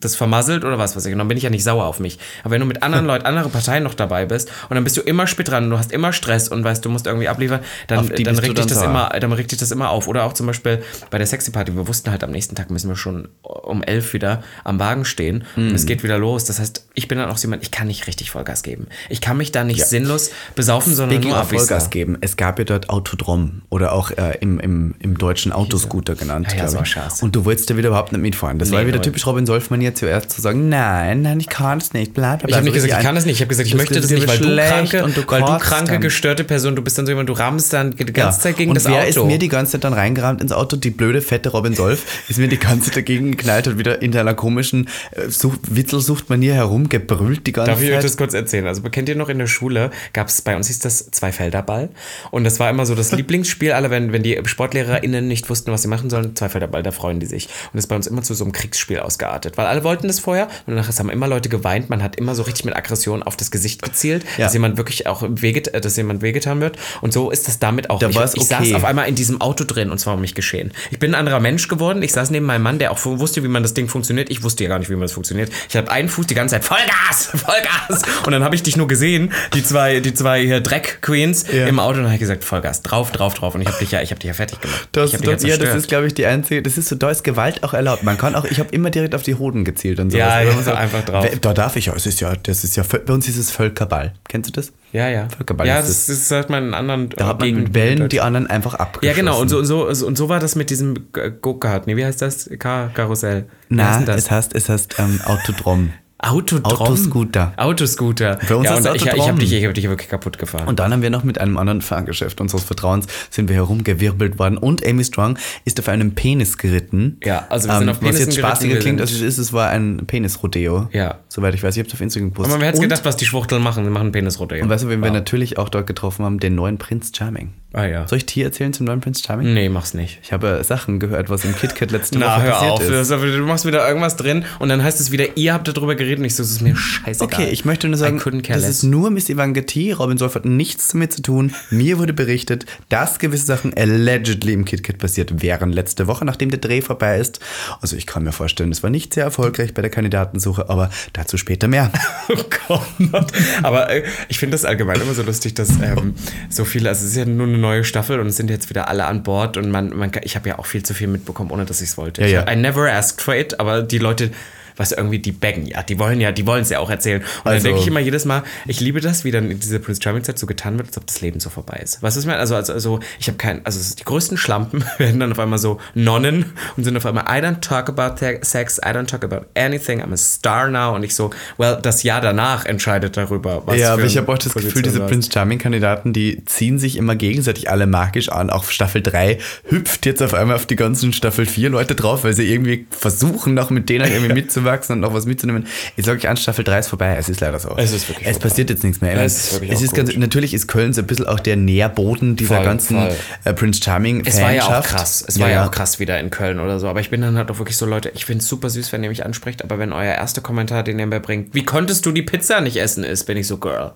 das vermasselt oder was weiß ich. Und dann bin ich ja nicht sauer auf mich. Aber wenn du mit anderen Leuten, andere Parteien noch dabei bist und dann bist du immer spät dran und du hast immer Stress und weißt, du musst irgendwie abliefern, dann, dann regt dich das sauer. immer, dann regt dich das immer auf. Oder auch zum Beispiel bei der Sexy Party. Wir wussten halt, am nächsten Tag müssen wir schon um elf wieder am Wagen stehen und Mhm. es geht wieder los. Das heißt, ich bin dann auch so jemand, ich kann nicht richtig Vollgas geben. Ich kann mich da nicht sinnlos besaufen, sondern Speaking nur Vollgas geben, es gab ja dort Autodrom oder auch äh, im, im, im deutschen Autoscooter genannt. Ja, ja, glaub so. Und du wolltest da wieder überhaupt nicht mitfahren. Das war Nee, wieder null. typisch Robin Solf-Manier zuerst zu sagen, nein, nein, ich kann es nicht, bla, bla, bla. Ich habe nicht gesagt, ich kann das nicht. Ich habe gesagt, ich möchte das nicht, weil du kranke, und du weil du kranke, gestörte Person, du bist dann so jemand, du rammst dann die ganze Zeit gegen und das wer Auto. ist mir die ganze Zeit dann reingerammt ins Auto? Die blöde, fette Robin Solf ist mir die ganze Zeit dagegen geknallt und wieder in seiner komischen äh, Sucht, Witzelsucht-Manier herumgebrüllt die ganze Darf ich euch Zeit. das kurz erzählen? Also kennt ihr noch in der Schule, gab es bei uns hieß das Zweifelderball und das war immer so das Lieblingsspiel aller, wenn, wenn die SportlehrerInnen nicht wussten, was sie machen sollen, Zweifelderball, da freuen die sich. Und das ist bei uns immer zu so einem Kriegsspiel ausgeartet, weil alle wollten das vorher und danach haben immer Leute geweint, man hat immer so richtig mit Aggression auf das Gesicht gezielt, Ja. dass jemand wirklich auch wehget äh, dass jemand wehgetan wird und so ist das damit auch. Da ich, war's ich okay. saß auf einmal in diesem Auto drin und zwar um mich geschehen. Ich bin ein anderer Mensch geworden, ich saß neben meinem Mann, der auch wusste, wie man das Ding funktioniert. Ich wusste ja gar nicht, wie man das funktioniert. Ich habe einen Fuß die ganze Zeit Vollgas, Vollgas und dann habe ich dich nur gesehen, die zwei, die zwei hier Dreck Queens Ja. im Auto und dann habe ich gesagt Vollgas, drauf, drauf, drauf und ich habe dich ja, ich habe dich ja fertig gemacht. Das, das, ja, das ist, glaube ich, die einzige. Das ist so, da ist Gewalt auch erlaubt. Man kann auch, ich habe immer direkt auf die Hoden gezielt und so. Ja, ja, einfach drauf. Da darf ich ja. Es ist ja, das ist ja, bei uns ist es Völkerball. Kennst du das? ja, ja. Völkerball ja, ist das, das. das sagt man in anderen Da hat man mit Wellen die anderen einfach Ja, abgeschossen. genau. Und so, und so, und so war das mit diesem Go-Kart. Nee, wie heißt das? Car Karussell. Wie heißt Na, das? es heißt, es heißt ähm, Autodrom. Autodrom. Autoscooter. Autoscooter. Bei uns ja, und es ich, ich Autodrom. habe dich, ich hab dich wirklich kaputt gefahren. Und dann haben wir noch mit einem anderen Fahrgeschäft unseres Vertrauens sind wir herumgewirbelt worden und Amy Strong ist auf einem Penis geritten. Ja, also wir sind auf Was Penissen jetzt spaßiger geritten, klingt, wir als es ist, es war ein Penis-Rodeo. Ja. Soweit ich weiß, ich habe es auf Instagram gepostet. Aber wer hätte gedacht, was die Schwuchteln machen? Die machen Penisrote. Und weißt du, wen wir natürlich auch dort getroffen haben? Den neuen Prinz Charming. Ah ja. Soll ich dir erzählen zum neuen Prinz Charming? Nee, mach's nicht. Ich habe Sachen gehört, was im KitKat letzte Na, Woche hör passiert auf. ist. Das ist aber- Du machst wieder irgendwas drin und dann heißt es wieder, ihr habt darüber geredet und ich so, es ist mir scheißegal. Okay, ich möchte nur sagen, das ist nur Miss Ivanka T. Robin Solf hat nichts damit zu tun. Mir wurde berichtet, dass gewisse Sachen allegedly im KitKat passiert wären letzte Woche, nachdem der Dreh vorbei ist. Also ich kann mir vorstellen, es war nicht sehr erfolgreich bei der Kandidatensuche, aber dazu später mehr. Oh Gott. Aber äh, ich finde das allgemein immer so lustig, dass ähm, so viele, also es ist ja nur eine neue Staffel und es sind jetzt wieder alle an Bord und man, man ich habe ja auch viel zu viel mitbekommen, ohne dass ich es wollte. Ja, ja. I never asked for it, aber die Leute was irgendwie die baggen, ja, die wollen ja, die wollen es ja auch erzählen. Und dann Also- denke ich immer jedes Mal, ich liebe das, wie dann in dieser Prince Charming Zeit so getan wird, als ob das Leben so vorbei ist. Was ist mir, also, also, also ich habe kein, also die größten Schlampen werden dann auf einmal so Nonnen und sind auf einmal, I don't talk about sex, I don't talk about anything, I'm a star now. Und ich so, well, das Jahr danach entscheidet darüber, was ja, aber ich habe auch das Gefühl, Position diese du hast. Prince Charming-Kandidaten, die ziehen sich immer gegenseitig alle magisch an. Auch Staffel 3 hüpft jetzt auf einmal auf die ganzen Staffel 4 Leute drauf, weil sie irgendwie versuchen, noch mit denen irgendwie mitzuwachsen und noch was mitzunehmen. Ich sage euch an, Staffel 3 ist vorbei. Es ist leider so. Es ist wirklich Es vorbei. passiert jetzt nichts mehr. Es ist es ist ganz, natürlich ist Köln so ein bisschen auch der Nährboden dieser Voll, ganzen voll. äh, Prince charming Es war ja auch Fanschaft. krass. Es war ja, auch krass wieder in Köln oder so. Aber ich bin dann halt auch wirklich so, Leute, ich finde es super süß, wenn ihr mich anspricht, aber wenn euer erster Kommentar, den ihr mir bringt, wie konntest du die Pizza nicht essen, ist, bin ich so, Girl,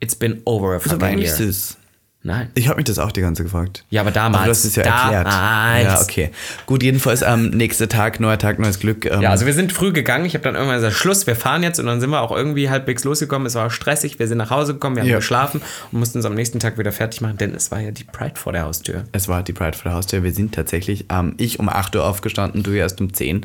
it's been over a ist aber fucking year. süß. Nein. Ich habe mich das auch die ganze Zeit gefragt. Ja, aber damals. Aber du hast es ja erklärt. Damals. Ja, okay. Gut, jedenfalls am nächsten Tag, neuer Tag, neues Glück. Ähm, Ja, also wir sind früh gegangen. Ich habe dann irgendwann gesagt, Schluss, wir fahren jetzt. Und dann sind wir auch irgendwie halbwegs losgekommen. Es war auch stressig. Wir sind nach Hause gekommen, wir haben Ja. geschlafen und mussten uns am nächsten Tag wieder fertig machen, denn es war ja die Pride vor der Haustür. Es war die Pride vor der Haustür. Wir sind tatsächlich, ähm, ich um 8 Uhr aufgestanden, du erst um 10.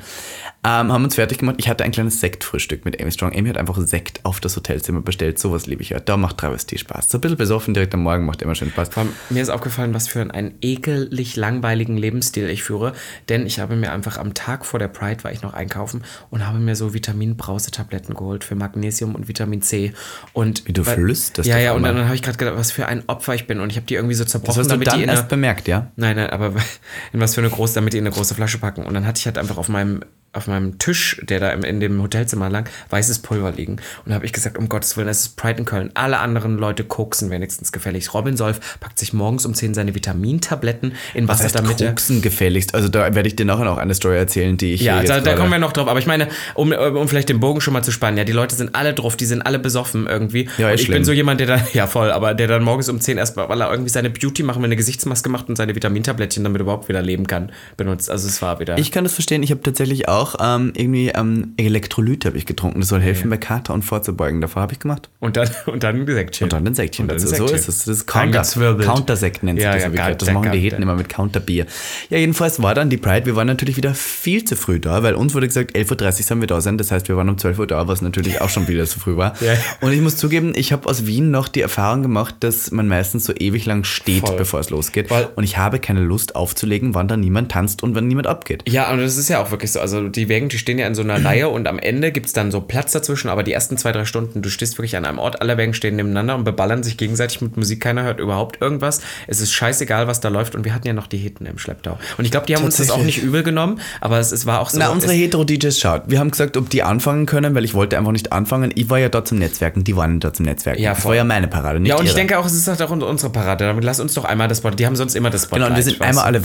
Ähm, haben uns fertig gemacht. Ich hatte ein kleines Sektfrühstück mit Amy Strong. Amy hat einfach Sekt auf das Hotelzimmer bestellt. Sowas liebe ich ja. Da macht Travestie Spaß. So ein bisschen besoffen direkt am Morgen macht immer schön Vor allem, mir ist aufgefallen, was für einen ekelig langweiligen Lebensstil ich führe, denn ich habe mir einfach am Tag vor der Pride war ich noch einkaufen und habe mir so Vitamin-Brausetabletten geholt für Magnesium und Vitamin C. Und Wie du weil- flüsterst Ja, ja, und dann, dann habe ich gerade gedacht, was für ein Opfer ich bin. Und ich habe die irgendwie so Das zerbrochen, hast du damit die dann erst bemerkt, ja? Nein, nein, aber in was für eine große, damit die in eine große Flasche packen. Und dann hatte ich halt einfach auf meinem, auf meinem Tisch, der da im, in dem Hotelzimmer lag, weißes Pulver liegen. Und da habe ich gesagt, um Gottes Willen, es ist Pride in Köln. Alle anderen Leute koksen wenigstens gefällig. Robin Solf packt sich morgens um 10 seine Vitamintabletten in Was Wasser, heißt damit er. Koksen gefälligst? Also da werde ich dir nachher noch eine Story erzählen, die ich Ja, da, da kommen wir noch drauf. Aber ich meine, um, um vielleicht den Bogen schon mal zu spannen, ja, die Leute sind alle drauf, die sind alle besoffen irgendwie. Ja, und ich bin schlimm. so jemand, der dann, ja voll, aber der dann morgens um 10 erstmal, weil er irgendwie seine Beauty machen, eine Gesichtsmaske macht und seine Vitamintablettchen, damit er überhaupt wieder leben kann, benutzt. Also es war wieder. Ich kann das verstehen. Ich habe tatsächlich auch ähm, irgendwie ähm, Elektrolyt habe ich getrunken. Das soll helfen, bei Kater und vorzubeugen. Davor habe ich gemacht. und dann, und dann ein Säckchen. Und dann ein Säckchen Und dann dazu. ein So Säckchen. ist es. Das ist Counter. Countersekt nennt sich Ja, das. ja, geil, das machen die Heten immer mit Counterbier. Ja, jedenfalls war dann die Pride. Wir waren natürlich wieder viel zu früh da, weil uns wurde gesagt, 11.30 Uhr sollen wir da sein. Das heißt, wir waren um 12 Uhr da, was natürlich auch schon wieder zu früh war. Ja. Und ich muss zugeben, ich habe aus Wien noch die Erfahrung gemacht, dass man meistens so ewig lang steht, Voll. bevor es losgeht. Weil- und ich habe keine Lust aufzulegen, wann da niemand tanzt und wann niemand abgeht. Ja, und das ist ja auch wirklich so. Also die Wägen, die stehen ja in so einer Reihe und am Ende gibt es dann so Platz dazwischen, aber die ersten zwei, drei Stunden, du stehst wirklich an einem Ort, alle Wägen stehen nebeneinander und beballern sich gegenseitig mit Musik, keiner hört überhaupt irgendwas. Es ist scheißegal, was da läuft und wir hatten ja noch die Heten im Schlepptau. Und ich glaube, die haben uns das auch nicht übel genommen, aber es, es war auch so. Na, unsere Hetero-DJs schaut. Wir haben gesagt, ob die anfangen können, weil ich wollte einfach nicht anfangen. Ich war ja da zum Netzwerken, die waren da zum Netzwerken. Ja, das voll. war ja meine Parade, nicht ja, und ich ihre. denke auch, es ist halt auch unsere Parade. Damit lass uns doch einmal das Spot. Die haben sonst immer das Spotlight. Genau, und wir sind einmal alle,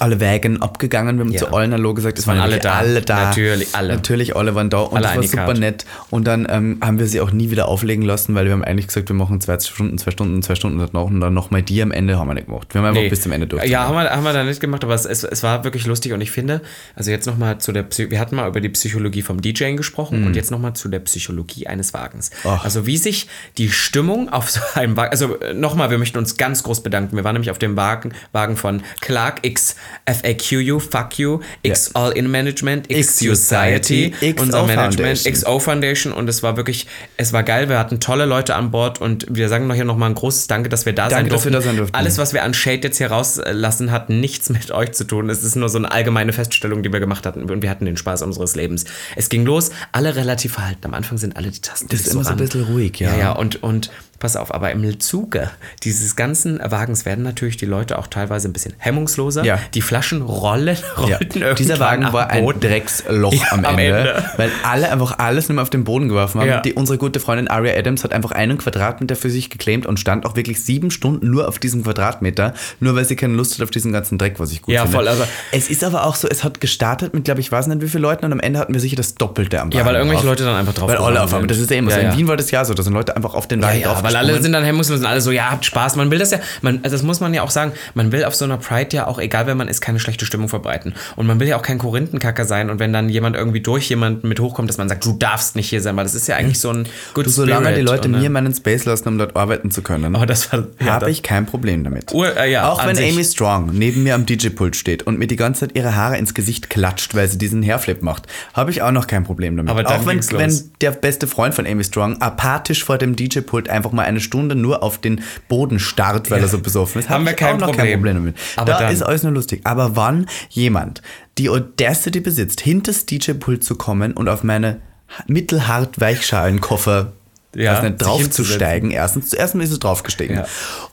alle Wägen abgegangen. Wir haben Ja. zu allen Hallo gesagt. Es waren alle da. alle da. Natürlich, alle. Natürlich, alle waren da. Und Alle das war super nett. Und dann ähm, haben wir sie auch nie wieder auflegen lassen, weil wir haben eigentlich gesagt, wir machen zwei Stunden, zwei Stunden, zwei Stunden und dann nochmal die am Ende haben wir nicht gemacht. Wir haben einfach Nee. bis zum Ende durch. Ja, haben wir, haben wir da nicht gemacht, aber es, es, es war wirklich lustig und ich finde, also jetzt nochmal zu der, Psy wir hatten mal über die Psychologie vom DJing gesprochen Mhm. und jetzt nochmal zu der Psychologie eines Wagens. Ach. Also wie sich die Stimmung auf so einem Wagen, also nochmal, wir möchten uns ganz groß bedanken. Wir waren nämlich auf dem Wagen, Wagen von Clark X FAQU, Fuck You, X All In Management, X, X Society, Society, unser XO Management, Foundation. XO Foundation und es war wirklich, es war geil, wir hatten tolle Leute an Bord und wir sagen noch hier nochmal ein großes Danke, dass wir da sein Danke, dass wir durften. da sein durften. Alles, was wir an Shade jetzt hier rauslassen, hat nichts mit euch zu tun. Es ist nur so eine allgemeine Feststellung, die wir gemacht hatten und wir hatten den Spaß unseres Lebens. Es ging los, alle relativ verhalten. Am Anfang sind alle die Tasten. Das ist immer so ein bisschen ruhig, ja. Ja, ja, und, und pass auf, aber im Zuge dieses ganzen Wagens werden natürlich die Leute auch teilweise ein bisschen hemmungsloser. Ja. Die Flaschen rollen, Ja. rollten irgendwann Dieser Wagen war ein. Drecksloch Ja, am, am Ende, Ende. weil alle einfach alles nur auf den Boden geworfen haben. Ja. Die, unsere gute Freundin Aria Adams hat einfach einen Quadratmeter für sich geclaimt und stand auch wirklich sieben Stunden nur auf diesem Quadratmeter, nur weil sie keine Lust hat auf diesen ganzen Dreck, was ich gut Ja, finde. voll, also- es ist aber auch so, es hat gestartet mit, glaube ich, weiß nicht wie viele Leuten und am Ende hatten wir sicher das Doppelte am Wagen Ja, weil irgendwelche drauf. Leute dann einfach drauf Weil alle auf einmal, das ist ja immer Ja, so. In ja. Wien war das ja so, da sind Leute einfach auf den Wagen Ja, ja, weil alle sind dann hemmungslos und alle so, ja, habt Spaß. Man will das ja, man, also das muss man ja auch sagen, man will auf so einer Pride ja auch, egal wer man ist, keine schlechte Stimmung verbreiten. Und man will ja auch kein Korinthenkacker sein und wenn dann jemand irgendwie durch jemanden mit hochkommt, dass man sagt, du darfst nicht hier sein, weil das ist ja eigentlich so ein Good du, Solange die Leute mir meinen Space lassen, um dort arbeiten zu können, oh, das war, ja, habe ich kein Problem damit. Ur, äh, ja, auch wenn Amy Strong neben mir am DJ-Pult steht und mir die ganze Zeit ihre Haare ins Gesicht klatscht, weil sie diesen Hairflip macht, habe ich auch noch kein Problem damit. Aber auch wenn, wenn der beste Freund von Amy Strong apathisch vor dem DJ-Pult einfach mal eine Stunde nur auf den Boden starrt, weil ja. er so besoffen ist, haben wir kein, Problem. kein Problem damit. Aber da ist alles nur lustig. Aber wann jemand die Audacity besitzt, hinter das DJ-Pult zu kommen und auf meine mittelhart Weichschalenkoffer ja, nicht, draufzusteigen. Erstens, zuerst ist es draufgestiegen. Ja.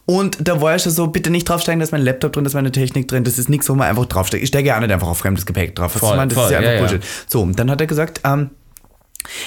Und da war ich schon so, bitte nicht draufsteigen, da ist mein Laptop drin, da ist meine Technik drin, das ist nichts, wo man einfach draufsteigt. Ich steige ja nicht einfach auf fremdes Gepäck drauf. Voll, das, voll, ist ja einfach ja, Bullshit. So, dann hat er gesagt, ähm,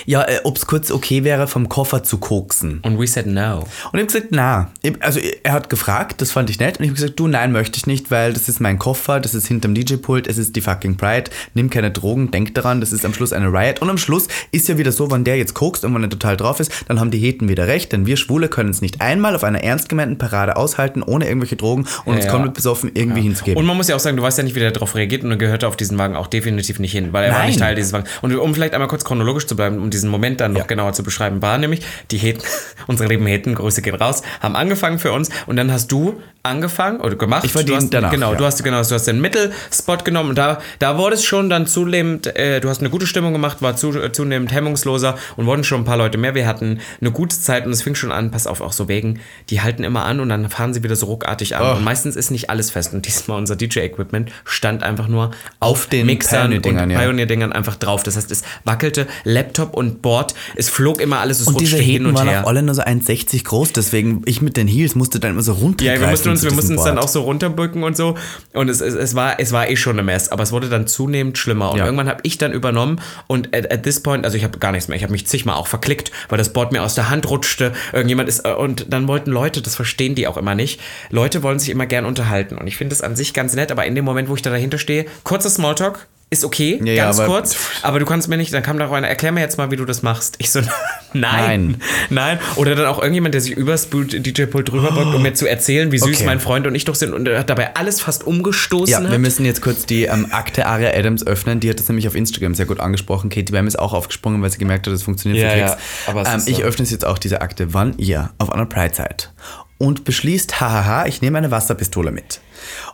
ja, äh, ob es kurz okay wäre, vom Koffer zu koksen. Und we said no. Und ich habe gesagt, na. Also er hat gefragt, das fand ich nett. Und ich habe gesagt, du, nein, möchte ich nicht, weil das ist mein Koffer, das ist hinterm DJ-Pult, es ist die fucking Pride. Nimm keine Drogen, denk daran, das ist am Schluss eine Riot. Und am Schluss ist ja wieder so, wenn der jetzt kokst und wenn er total drauf ist, dann haben die Heten wieder recht, denn wir Schwule können es nicht einmal auf einer ernst gemeinten Parade aushalten, ohne irgendwelche Drogen und ja, uns komplett besoffen irgendwie ja. hinzugeben. Und man muss ja auch sagen, du weißt ja nicht, wie der darauf reagiert und er gehörte auf diesen Wagen auch definitiv nicht hin, weil er nein. war nicht Teil dieses Wagens. Und um vielleicht einmal kurz chronologisch zu bleiben, um diesen Moment dann noch ja. genauer zu beschreiben, war nämlich, die Heten, unsere lieben Heten, Grüße gehen raus, haben angefangen für uns und dann hast du angefangen oder gemacht. Ich war du hast, danach, Genau, ja. du hast genau, du hast den Mittelspot genommen und da, da wurde es schon dann zunehmend, äh, du hast eine gute Stimmung gemacht, war zu, äh, zunehmend hemmungsloser und wurden schon ein paar Leute mehr. Wir hatten eine gute Zeit und es fing schon an, pass auf, auch so wegen, die halten immer an und dann fahren sie wieder so ruckartig an. Oh. Und meistens ist nicht alles fest und diesmal unser DJ-Equipment stand einfach nur auf, auf den Mixern und Pioneer-Dingern einfach drauf. Das heißt, es wackelte Laptop und Board, es flog immer alles, es und rutschte hin und her. Waren auch alle nur so 1,60 groß, deswegen ich mit den Heels musste dann immer so runter. Ja, uns, wir mussten uns dann auch so runterbücken und so. Und es, es, es, war, es war eh schon eine Mess, aber es wurde dann zunehmend schlimmer. Und ja. irgendwann habe ich dann übernommen und at, at this point, also ich habe gar nichts mehr, ich habe mich zigmal auch verklickt, weil das Board mir aus der Hand rutschte. Irgendjemand ist, äh, und dann wollten Leute, das verstehen die auch immer nicht, Leute wollen sich immer gern unterhalten. Und ich finde das an sich ganz nett, aber in dem Moment, wo ich da dahinter stehe, kurzer Smalltalk, ist okay, ja, ganz ja, aber kurz. Aber du kannst mir nicht, dann kam da einer, erklär mir jetzt mal, wie du das machst. Ich so, nein, nein. Nein. Oder dann auch irgendjemand, der sich übers DJ-Pult drüber beugt, oh. um mir zu erzählen, wie süß okay. mein Freund und ich doch sind und er hat dabei alles fast umgestoßen. Ja, hat. wir müssen jetzt kurz die ähm, Akte Aria Adams öffnen. Die hat das nämlich auf Instagram sehr gut angesprochen. Katie Bam ist auch aufgesprungen, weil sie gemerkt hat, das funktioniert ja, für. Ja, aber ähm, ich so. öffne es jetzt auch, diese Akte. Wann ihr auf einer Pride seid und beschließt, hahaha, ich nehme eine Wasserpistole mit.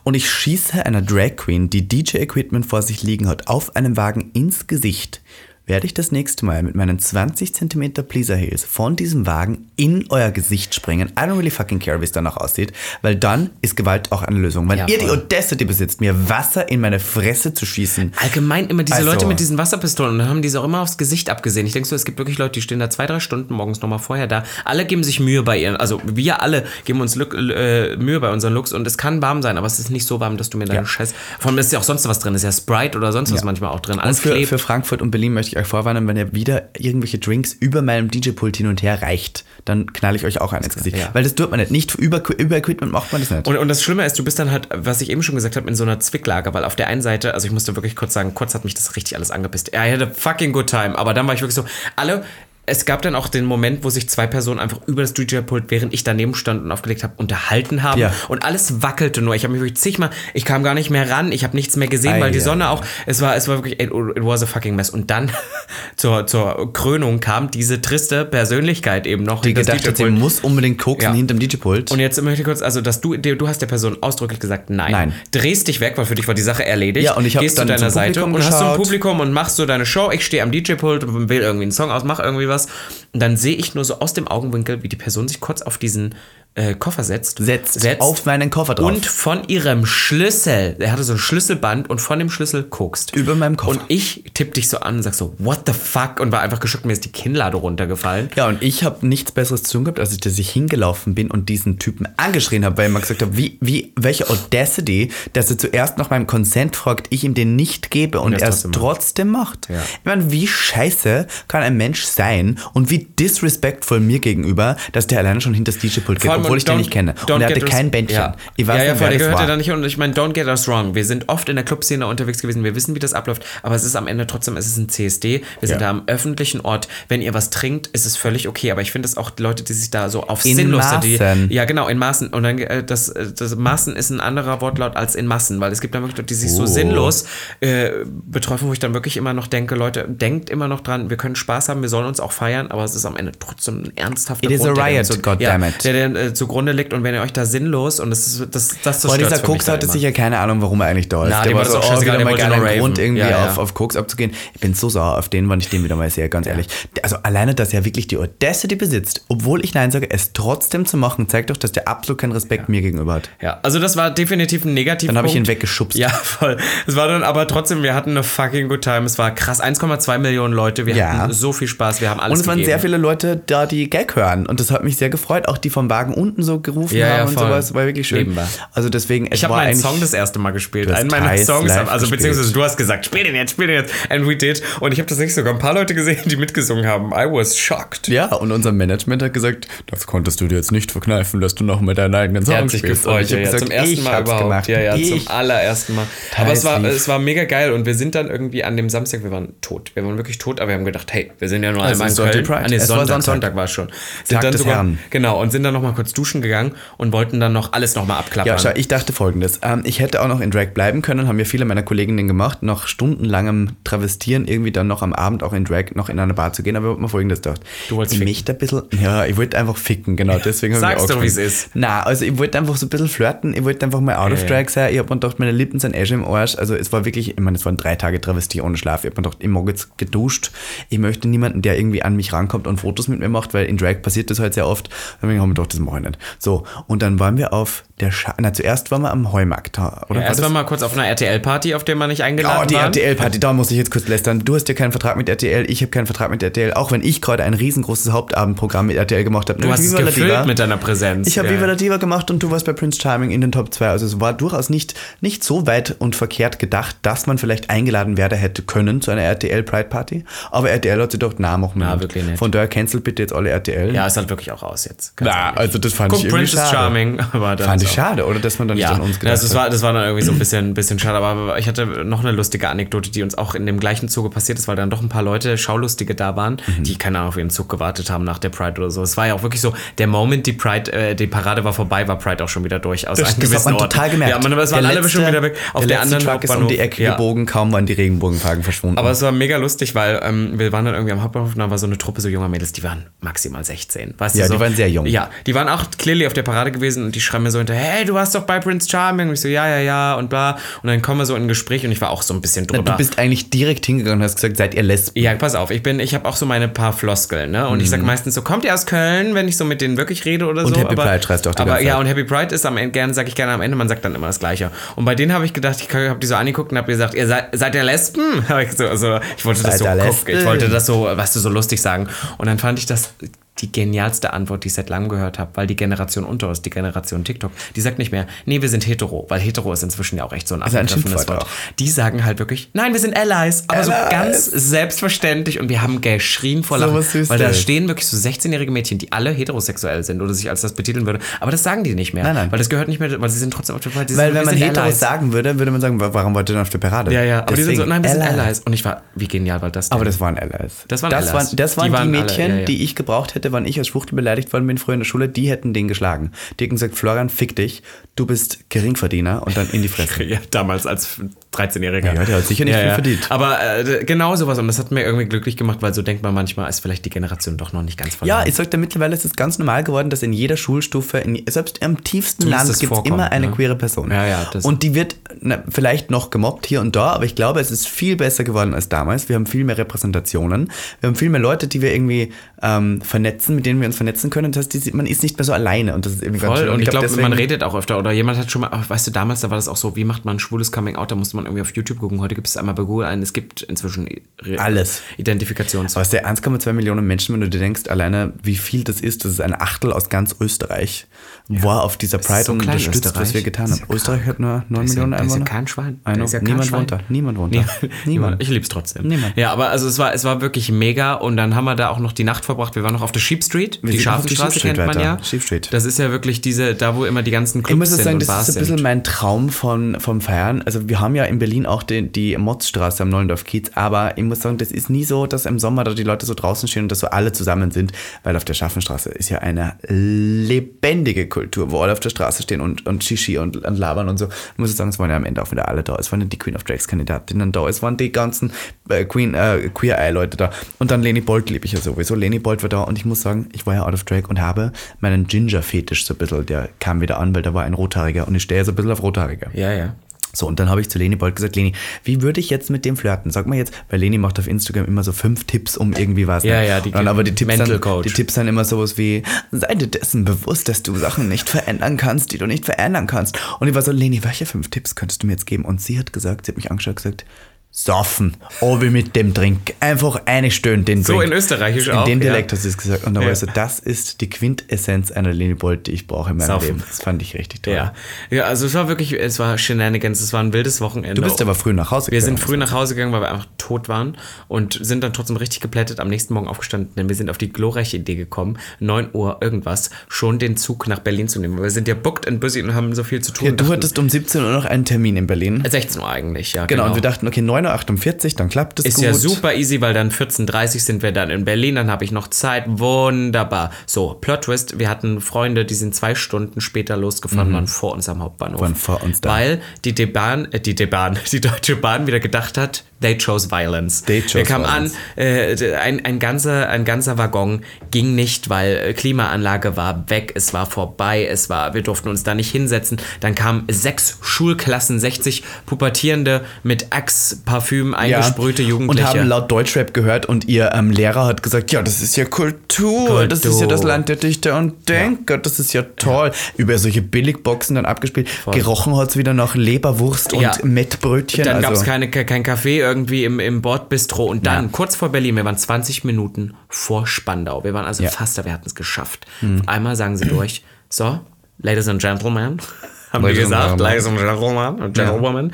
Und ich schieße einer Drag Queen, die DJ-Equipment vor sich liegen hat, auf einem Wagen ins Gesicht werde ich das nächste Mal mit meinen 20 cm Pleaser Heels von diesem Wagen in euer Gesicht springen. I don't really fucking care, wie es danach aussieht, weil dann ist Gewalt auch eine Lösung. Wenn ja, ihr die Audacity besitzt, mir Wasser in meine Fresse zu schießen. Allgemein immer diese also, Leute mit diesen Wasserpistolen, dann haben die auch immer aufs Gesicht abgesehen. Ich denke so, es gibt wirklich Leute, die stehen da zwei, drei Stunden morgens nochmal vorher da. Alle geben sich Mühe bei ihren, also wir alle geben uns Look, äh, Mühe bei unseren Looks und es kann warm sein, aber es ist nicht so warm, dass du mir deinen ja. Scheiß. Vor allem ist ja auch sonst was drin, ist ja Sprite oder sonst was manchmal auch drin. Alles und für, für Frankfurt und Berlin möchte ich euch vorwarnen, wenn ihr wieder irgendwelche Drinks über meinem DJ-Pult hin und her reicht, dann knall ich euch auch ein ins Gesicht. Ja. Weil das tut man nicht. Nicht über, über Equipment macht man das nicht. Und, und das Schlimme ist, du bist dann halt, was ich eben schon gesagt habe, in so einer Zwicklage, weil auf der einen Seite, also ich musste wirklich kurz sagen, kurz hat mich das richtig alles angepisst. I had a fucking good time. Aber dann war ich wirklich so, alle es gab dann auch den Moment, wo sich zwei Personen einfach über das DJ-Pult, während ich daneben stand und aufgelegt habe, unterhalten haben. Ja. Und alles wackelte nur. Ich habe mich wirklich zigmal, ich kam gar nicht mehr ran, ich habe nichts mehr gesehen, Ei, weil die ja, Sonne auch, es war, es war wirklich, it, it was a fucking mess. Und dann zur, zur Krönung kam diese triste Persönlichkeit eben noch. Die gedacht hat, sie muss unbedingt koksen ja. hinterm DJ-Pult. Und jetzt möchte ich kurz, also, dass du, du hast der Person ausdrücklich gesagt, nein. Nein. Drehst dich weg, weil für dich war die Sache erledigt. Ja, und ich Gehst zu deiner Seite und hast so ein Publikum und machst so deine Show. Ich stehe am DJ-Pult und wähle irgendwie einen Song aus, mach irgendwie was. sowas. Und dann sehe ich nur so aus dem Augenwinkel, wie die Person sich kurz auf diesen äh, Koffer setzt, setzt. Setzt auf meinen Koffer drauf. Und von ihrem Schlüssel, er hatte so ein Schlüsselband und von dem Schlüssel guckst. Über meinem Koffer. Und ich tipp dich so an und sag so, what the fuck? Und war einfach geschockt, mir ist die Kinnlade runtergefallen. Ja, und ich habe nichts Besseres zu tun gehabt, als ich, dass ich hingelaufen bin und diesen Typen angeschrien habe, weil ich immer gesagt habe, wie, wie, welche Audacity, dass er zuerst nach meinem Consent fragt, ich ihm den nicht gebe und, und er es trotzdem macht. Ja. Ich meine, wie scheiße kann ein Mensch sein und wie wie disrespectful mir gegenüber, dass der alleine schon hinter das DJ-Pult geht, obwohl ich den nicht kenne. Und er hatte kein Bändchen. Ja, Ich weiß ja, ja nicht, wer der das gehört ja war. da nicht. Und ich meine, don't get us wrong. Wir sind oft in der Clubszene unterwegs gewesen. Wir wissen, wie das abläuft. Aber es ist am Ende trotzdem, es ist ein CSD. Wir sind Ja. da am öffentlichen Ort. Wenn ihr was trinkt, ist es völlig okay. Aber ich finde es auch die Leute, die sich da so auf In Sinnlose, die, Maßen. ja genau, in Maßen. Und dann, äh, das, äh, das Maßen ist ein anderer Wortlaut als in Massen, weil es gibt dann wirklich Leute, die sich so Oh. sinnlos äh, betreffen, wo ich dann wirklich immer noch denke, Leute, denkt immer noch dran, wir können Spaß haben, wir sollen uns auch feiern, aber es ist am Ende trotzdem ein ernsthafter It is a Grund, der dann riot, zu, goddammit. ja, der, der äh, zugrunde liegt und wenn ihr euch da sinnlos und das ist das das zerstört's dieser Koks dann hatte immer. sicher keine Ahnung, warum er eigentlich da ist. Na, der war so, oh, wieder der mal geiler. Grund, irgendwie Ja, ja. Auf, auf Koks abzugehen. Ich bin so sauer auf den, wann ich den wieder mal sehe, ganz ehrlich. Also alleine, dass er wirklich die Audacity besitzt, obwohl ich Nein sage, es trotzdem zu machen, zeigt doch, dass der absolut keinen Respekt mir gegenüber hat. Ja, also das war definitiv ein Negativpunkt. Dann habe ich ihn weggeschubst. Ja, voll. Es war dann aber trotzdem, wir hatten eine fucking good time. Es war krass, 1,2 Millionen Leute. Wir hatten so viel Spaß, wir haben alles Und es waren gegeben. sehr viele Leute da, die Gag hören. Und das hat mich sehr gefreut. Auch die vom Wagen unten so gerufen Ja, ja, haben und voll. sowas. War wirklich schön. Lieben wir. Also deswegen, es Ich habe meinen Song das erste Mal gespielt. Einen meiner Songs, also gespielt. beziehungsweise du hast gesagt, spiel den jetzt, spiel den jetzt. And we did. Und ich habe tatsächlich sogar ein paar Leute gesehen, die mitgesungen haben. I was shocked. Ja, und unser Management hat gesagt, das konntest du dir jetzt nicht verkneifen, dass du noch mit deinen eigenen sich spielst. gefreut, Und ich ja, ja, gesagt, zum ersten Mal überhaupt. gemacht. Ja, ja, ich. zum allerersten Mal. Aber es war, lief. es war mega geil und wir sind dann irgendwie an dem Samstag, wir waren tot. Wir waren wirklich tot, aber wir haben gedacht, hey, wir sind ja nur Es einmal in Köln. Nee, Es war Sonntag, Sonntag. Sonntag war es schon. Sind Tag dann des sogar, Herrn. Genau, und sind dann nochmal kurz duschen gegangen und wollten dann noch alles nochmal abklappern. Ja, schau, ich dachte folgendes. Ähm, ich hätte auch noch in Drag bleiben können, haben ja viele meiner Kolleginnen gemacht, nach stundenlangem Travestieren irgendwie dann noch am Abend auch in Drag noch in eine Bar zu gehen, aber ich hab mir folgendes gedacht. Du wolltest ficken. mich da ein bisschen, ja, ich wollte einfach ficken, genau, deswegen habe ich Sag's auch doch, wie's gefunden. ist. Na, also ich wollte einfach so ein bisschen flirten, ich wollte einfach mal out of Drag sein, ich habe mir gedacht, meine Lippen sind eh schon im Arsch, also es war wirklich, ich meine, es waren drei Tage Travestie ohne Schlaf, ich habe mir gedacht, ich mag jetzt geduscht, ich möchte niemanden, der irgendwie an mich rankommt und Fotos mit mir macht, weil in Drag passiert das halt sehr oft, deswegen haben wir gedacht, das mache ich nicht. So, und dann waren wir auf der, Scha na zuerst waren wir am Heumarkt, da, oder? Ja, erst das? war mal kurz auf einer RTL-Party, auf der man nicht eingeladen Oh, die war. RTL-Party, da muss ich jetzt kurz lästern. Du hast ja keinen Vertrag mit RTL, ich habe keinen Vertrag mit RTL, auch wenn ich gerade ein riesengroßes Hauptabendprogramm mit RTL gemacht habe. Du hast es gefüllt mit deiner Präsenz. Ich habe ja. Viva la Diva gemacht und du warst bei Prince Charming in den Top 2. Also es war durchaus nicht, nicht so weit und verkehrt gedacht, dass man vielleicht eingeladen werden hätte können zu einer RTL Pride Party. Aber RTL hat sich doch na machen wir Na, wirklich nicht. Von daher cancelt bitte jetzt alle RTL. Ja, ist halt wirklich auch raus jetzt. Ehrlich. also das fand Guck, ich irgendwie Princess. Charming. Aber dann Fand ich schade, oder dass man dann nicht Ja, an uns gedacht also das, hat. war, das war dann irgendwie so ein bisschen, bisschen schade, aber ich hatte noch eine lustige Anekdote, die uns auch in dem gleichen Zuge passiert ist, weil dann doch ein paar Leute, Schaulustige da waren, Mhm. die keine Ahnung auf ihren Zug gewartet haben nach der Pride oder so. Es war ja auch wirklich so, der Moment, die Pride, äh, die Parade war vorbei, war Pride auch schon wieder durch. Aus Das, einem das hat man Ort. total gemerkt. Ja, man, es waren Der alle letzte- schon wieder weg. Auf der, letzte anderen Truck ist um die Ecke ja. gebogen, kaum waren die Regenbogenflaggen verschwunden. Aber es war mega lustig, weil ähm, wir waren dann irgendwie am Hauptbahnhof und da war so eine Truppe so junger Mädels, die waren maximal 16. Weißt Ja, du, so, die waren sehr jung. Ja, die waren auch clearly auf der Parade gewesen und die schreiben mir so hinterher, hey, du warst doch bei Prince Charming. Und ich so, ja, ja, ja und bla. Und dann kommen wir so in ein Gespräch und ich war auch so ein bisschen drüber. du bist eigentlich direkt hingegangen und hast gesagt, seid ihr Lesben? ja, pass auf, ich bin, ich habe auch so meine paar Floskeln, ne? Und ich sag meistens so, kommt ihr aus Köln, wenn ich so mit denen wirklich rede oder Mhm. Und so. Happy aber, Pride schreist du auch die Aber ganze ja, Zeit. und Happy Pride ist am Ende, gerne, sag ich gerne am Ende, man sagt dann immer das Gleiche. Und bei denen habe ich gedacht, ich habe die so angeguckt und habe gesagt, ihr seid, seid ihr Lesben? Ich so, also, ich wollte das Seid so ihr gucken, Lesben? ich wollte das so, weißt du, so lustig sagen. Und dann fand ich das die genialste Antwort, die ich seit langem gehört habe, weil die Generation unter uns, die Generation TikTok, die sagt nicht mehr, nee, wir sind hetero, weil hetero ist inzwischen ja auch echt so ein abgegriffenes Wort. Die sagen halt wirklich, nein, wir sind Allies, aber so Allies. ganz selbstverständlich und wir haben geschrien vor So Lachen, Süßes. weil da stehen wirklich so 16-jährige Mädchen, die alle heterosexuell sind oder sich als das betiteln würde, aber das sagen die nicht mehr, Nein, nein. weil das gehört nicht mehr, weil sie sind trotzdem auf der Party. Weil wenn man hetero Allies. sagen würde, würde man sagen, wa- warum wollt ihr denn auf der Parade? ja, ja, aber die sind so, Deswegen nein, wir sind Allies. Allies. Und ich war, wie genial war das denn? Aber das waren Allies. Das waren das Allies. Waren, das Die waren die, waren alle, Mädchen, ja, ja. die ich gebraucht hätte, wann ich als Schwuchtel beleidigt worden bin früher in der Schule, die hätten den geschlagen. Die hätten gesagt, Florian, fick dich, du bist Geringverdiener und dann in die Fresse. Ja, damals als 13-Jähriger. Ja, der hat sicher nicht viel verdient. Aber äh, genau sowas. Und das hat mir irgendwie glücklich gemacht, weil so denkt man manchmal, ist vielleicht die Generation doch noch nicht ganz verloren. Ja, ich sag dir, mittlerweile ist es ganz normal geworden, dass in jeder Schulstufe, in, selbst im tiefsten Zumindest Land gibt es immer eine ne? queere Person. Ja, ja, das- und die wird na, vielleicht noch gemobbt hier und da, aber ich glaube, es ist viel besser geworden als damals. Wir haben viel mehr Repräsentationen. Wir haben viel mehr Leute, die wir irgendwie ähm, vernetzen, mit denen wir uns vernetzen können. Das heißt, die, man ist nicht mehr so alleine und das ist irgendwie ganz Voll. schön. Und ich glaub, glaube, deswegen- man redet auch öfter. Oder jemand hat schon mal, weißt du, damals, da war das auch so, wie macht man ein schwules Coming-out? Da musste man irgendwie auf YouTube gucken. Heute gibt es einmal bei Google ein, es gibt inzwischen Re- Alles. Identifikations... Es sind 1,2 Millionen Menschen, wenn du dir denkst, alleine wie viel das ist, das ist ein Achtel aus ganz Österreich, war auf dieser Pride so und unterstützt, was Österreich. wir getan haben. ja Österreich hat nur 9 Da ist ja- Millionen da ist ja Einwohner. kein Schwein. Know. ist ja Niemand wohnt da. Niemand da. Niemand. Ich lieb's trotzdem. Niemand. Ja, aber also es war, es war wirklich mega und dann haben wir da auch noch die Nacht verbracht. Wir waren noch auf der Sheep Street. Wir die sind Schafenstraße kennt man weiter. ja. Sheep Street. Das ist ja wirklich diese, da wo immer die ganzen Clubs Ich muss sind sagen, das ist ein bisschen sind. mein Traum von, vom Feiern. Also wir haben ja in Berlin auch die, die Motzstraße am Neulendorf Kiez, aber ich muss sagen, das ist nie so, dass im Sommer da die Leute so draußen stehen und dass so alle zusammen sind, weil auf der Schaffenstraße ist ja eine lebendige Kultur, wo alle auf der Straße stehen und, und Shishi und, und labern und so. Ich muss sagen, es waren ja am Ende auch wieder alle da. Es waren die Queen of Drags Kandidatinnen da, es waren die ganzen äh, Queen, äh, Queer Eye Leute da und dann Leni Bolt liebe ich ja sowieso. Leni Bolt war da und ich muss sagen, ich war ja out of Drag und habe meinen Ginger-Fetisch so ein bisschen, der kam wieder an, weil da war ein Rothaariger und ich stehe ja so ein bisschen auf Rothaarige. Ja, ja. So, und dann habe ich zu Leni Bolt gesagt, Leni, wie würde ich jetzt mit dem flirten? Sag mal jetzt, weil Leni macht auf Instagram immer so fünf Tipps, um irgendwie was. Ja, ne? ja, die und dann aber die Tipps, dann, die Tipps dann immer sowas wie, sei dir dessen bewusst, dass du Sachen nicht verändern kannst, die du nicht verändern kannst. Und ich war so, Leni, welche fünf Tipps könntest du mir jetzt geben? Und sie hat gesagt, sie hat mich angeschaut und gesagt, Saufen, oh wie mit dem Drink. Einfach eine Stöhn den So Drink. in Österreichisch in auch, dem ja. Dialekt hast du es gesagt. Und da Ja. war so, das ist die Quintessenz einer Leni Bolt, die ich brauche in meinem Saufen. Leben. Das fand ich richtig toll. Ja. ja, also es war wirklich, es war Shenanigans, es war ein wildes Wochenende. Du bist aber früh nach Hause Wir sind gegangen. früh nach Hause gegangen, weil wir einfach tot waren und sind dann trotzdem richtig geplättet am nächsten Morgen aufgestanden, denn wir sind auf die glorreiche Idee gekommen, 9 Uhr irgendwas, schon den Zug nach Berlin zu nehmen. Wir sind ja booked and busy und haben so viel zu tun. Ja, du Dachten- hattest um 17 Uhr noch einen Termin in Berlin. 16 Uhr eigentlich, ja. Genau, und wir dachten, okay, 9.48 Uhr, dann klappt es Ist gut. ja super easy, weil dann 14.30 Uhr sind wir dann in Berlin, dann habe ich noch Zeit. Wunderbar. So, Plot Twist, wir hatten Freunde, die sind zwei Stunden später losgefahren, waren vor uns am Hauptbahnhof. Mhm. Waren vor uns da. Weil die D-Bahn, äh, die D-Bahn, die Deutsche Bahn wieder gedacht hat, they chose violence. They chose wir kamen violence. an, äh, ein, ein, ganzer, ein ganzer Waggon ging nicht, weil äh, Klimaanlage war weg, es war vorbei, es war, wir durften uns da nicht hinsetzen. Dann kamen sechs Schulklassen, 60 Pubertierende mit Axe-Parfüm eingesprühte Jugendliche. Und haben laut Deutschrap gehört und ihr ähm, Lehrer hat gesagt, ja, das ist ja Kultur, das ist ja das Land der Dichter und Denker, das ist ja toll. Über solche Billigboxen dann abgespielt. Gerochen hat es wieder nach Leberwurst Ja. und Mettbrötchen. Dann also, gab es keine, kein Kaffee irgendwie im, im Bordbistro. Und dann, Ja. kurz vor Berlin, wir waren 20 Minuten vor Spandau. Wir waren also Ja. fast da, wir hatten es geschafft. Mhm. Auf einmal sagen sie durch, so, Ladies and Gentlemen, haben wir gesagt, Gentlemen. Ladies and Gentlemen, und Gentlewomen.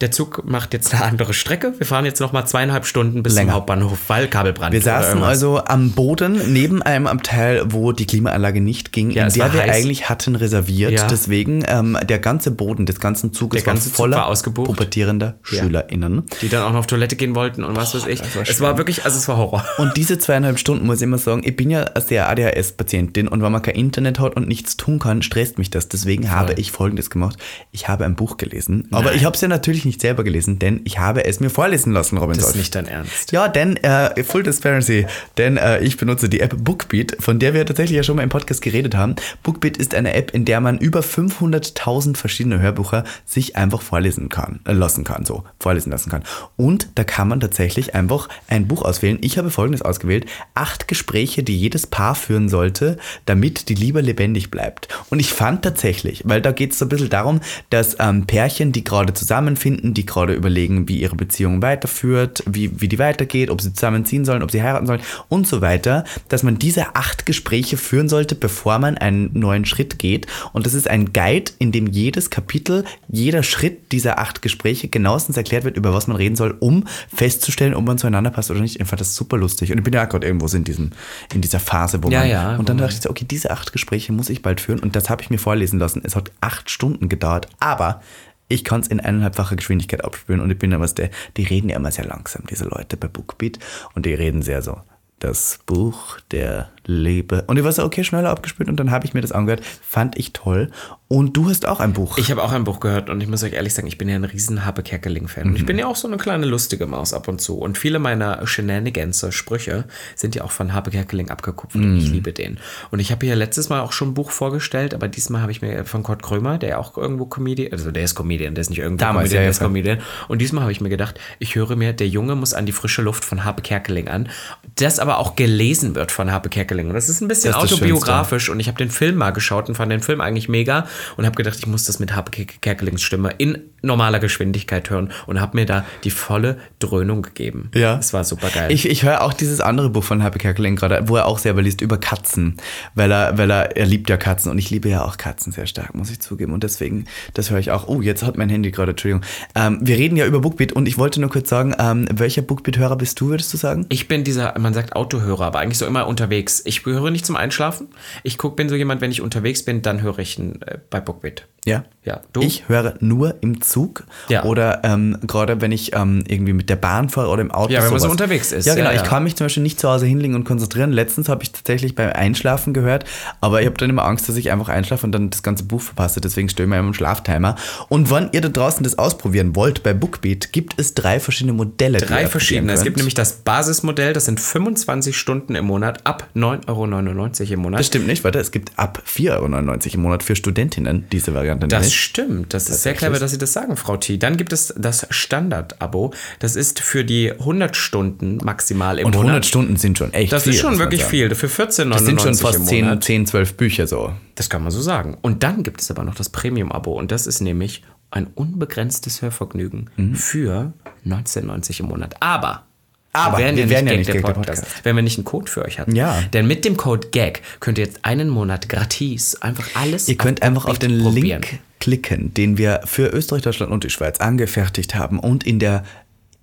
Der Zug macht jetzt eine andere Strecke. Wir fahren jetzt noch mal zweieinhalb Stunden bis Länger. zum Hauptbahnhof, weil Kabelbrand. wir saßen also am Boden neben einem Abteil, wo die Klimaanlage nicht ging, Ja, in war der wir heiß. eigentlich hatten reserviert. Ja. Deswegen ähm, der ganze Boden des ganzen Zuges Der ganze war Zug voller war ausgebucht. pubertierender Ja. SchülerInnen. die dann auch noch auf Toilette gehen wollten und was weiß ich. war es war wirklich, also es war Horror. Und diese zweieinhalb Stunden muss ich immer sagen, ich bin ja sehr ADHS-Patientin und wenn man kein Internet hat und nichts tun kann, stresst mich das. Deswegen habe ich folgendes gemacht. Ich habe ein Buch gelesen, aber ich habe es ja natürlich nicht selber gelesen, denn ich habe es mir vorlesen lassen, Robin Das ist Solf. nicht dein Ernst. Ja, denn, äh, Full Transparency, denn äh, ich benutze die App Bookbeat, von der wir tatsächlich ja schon mal im Podcast geredet haben. Bookbeat ist eine App, in der man über 500.000 verschiedene Hörbücher sich einfach vorlesen kann, äh, lassen kann, so, vorlesen lassen kann. Und da kann man tatsächlich einfach ein Buch auswählen. Ich habe folgendes ausgewählt. Acht Gespräche, die jedes Paar führen sollte, damit die Liebe lebendig bleibt. Und ich fand tatsächlich, weil da geht es so ein bisschen darum, dass ähm, Pärchen, die gerade zusammenfinden, die gerade überlegen, wie ihre Beziehung weiterführt, wie, wie die weitergeht, ob sie zusammenziehen sollen, ob sie heiraten sollen und so weiter, dass man diese acht Gespräche führen sollte, bevor man einen neuen Schritt geht. Und das ist ein Guide, in dem jedes Kapitel, jeder Schritt dieser acht Gespräche genauestens erklärt wird, über was man reden soll, um festzustellen, ob man zueinander passt oder nicht. Ich fand das super lustig. Und ich bin ja gerade irgendwo in, diesem, in dieser Phase, wo Ja, man. ja, und dann dachte ich so, okay, diese acht Gespräche muss ich bald führen. Und das habe ich mir vorlesen lassen. Es hat acht Stunden gedauert. Aber ich kann es in eineinhalbfacher Geschwindigkeit abspielen und ich bin ja was der, die reden ja immer sehr langsam, diese Leute bei Bookbeat. Und die reden sehr so. Das Buch der Liebe. Und ich war so, okay, schneller abgespielt und dann habe ich mir das angehört. Fand ich toll. Und du hast auch ein Buch. Ich habe auch ein Buch gehört und ich muss euch ehrlich sagen, ich bin ja ein riesen Habe Kerkeling-Fan. Und ich bin ja auch so eine kleine lustige Maus ab und zu. Und viele meiner Shenanigans, äh, Sprüche, sind ja auch von Habe Kerkeling abgekupft. Und ich liebe den. Und ich habe hier letztes Mal auch schon ein Buch vorgestellt, aber diesmal habe ich mir von Kurt Krömer, der ja auch irgendwo Comedian, also der ist Comedian, der ist nicht irgendwo Damals, Comedian, ja, der ja, ist. Comedian. Und diesmal habe ich mir gedacht, ich höre mir Der Junge muss an die frische Luft von Habe Kerkeling an. Das aber auch gelesen wird von Harpe Kerkeling. Und das ist ein bisschen autobiografisch und ich habe den Film mal geschaut und fand den Film eigentlich mega und habe gedacht, ich muss das mit Harpe Kerkelings Stimme in normaler Geschwindigkeit hören und habe mir da die volle Dröhnung gegeben. Ja. Es war super geil. Ich, ich höre auch dieses andere Buch von Happy Kerkeling gerade, wo er auch selber liest über Katzen, weil er, weil er, er liebt ja Katzen und ich liebe ja auch Katzen sehr stark, muss ich zugeben. Und deswegen, das höre ich auch. Oh, jetzt hat mein Handy gerade, Entschuldigung. Ähm, wir reden ja über Bookbeat und ich wollte nur kurz sagen, ähm, welcher Bookbeat-Hörer bist du, würdest du sagen? Ich bin dieser, man sagt Autohörer, aber eigentlich so immer unterwegs. Ich höre nicht zum Einschlafen. Ich guck, bin so jemand, wenn ich unterwegs bin, dann höre ich ihn äh, bei Bookbeat. Ja. Ja, du? Ich höre nur im Zug Ja. oder ähm, gerade wenn ich ähm, irgendwie mit der Bahn fahre oder im Auto. Ja, wenn man so unterwegs ist. Ja, genau. Ja, ja. Ich kann mich zum Beispiel nicht zu Hause hinlegen und konzentrieren. Letztens habe ich tatsächlich beim Einschlafen gehört, aber ich habe dann immer Angst, dass ich einfach einschlafe und dann das ganze Buch verpasse. Deswegen stelle ich mir immer einen Schlaftimer. Und wenn ihr da draußen das ausprobieren wollt, bei Bookbeat gibt es drei verschiedene Modelle. Drei verschiedene. Es gibt nämlich das Basismodell, das sind 25 Stunden im Monat ab 9,99 Euro im Monat. Das stimmt nicht, warte. Es gibt ab 4,99 Euro im Monat für Studentinnen diese Variante. Das. Stimmt. Das ist sehr clever, dass Sie das sagen, Frau T. Dann gibt es das Standard-Abo. Das ist für die 100 Stunden maximal im und Monat. 100 Stunden sind schon echt das viel. ist schon wirklich viel. Für 14,99 Das sind schon fast 10, Monat. 10, 12 Bücher so. Das kann man so sagen. Und dann gibt es aber noch das Premium-Abo. Und das ist nämlich ein unbegrenztes Hörvergnügen Mhm. für 19,90 im Monat. Aber. Aber, wir wären, wir ja, wären nicht ja Gag nicht der Gag der Podcast, Podcast. wenn wir nicht einen Code für euch hatten. Ja. Denn mit dem Code GAG könnt ihr jetzt einen Monat gratis einfach alles Ihr könnt einfach auf den probieren. Link klicken, den wir für Österreich, Deutschland und die Schweiz angefertigt haben und in der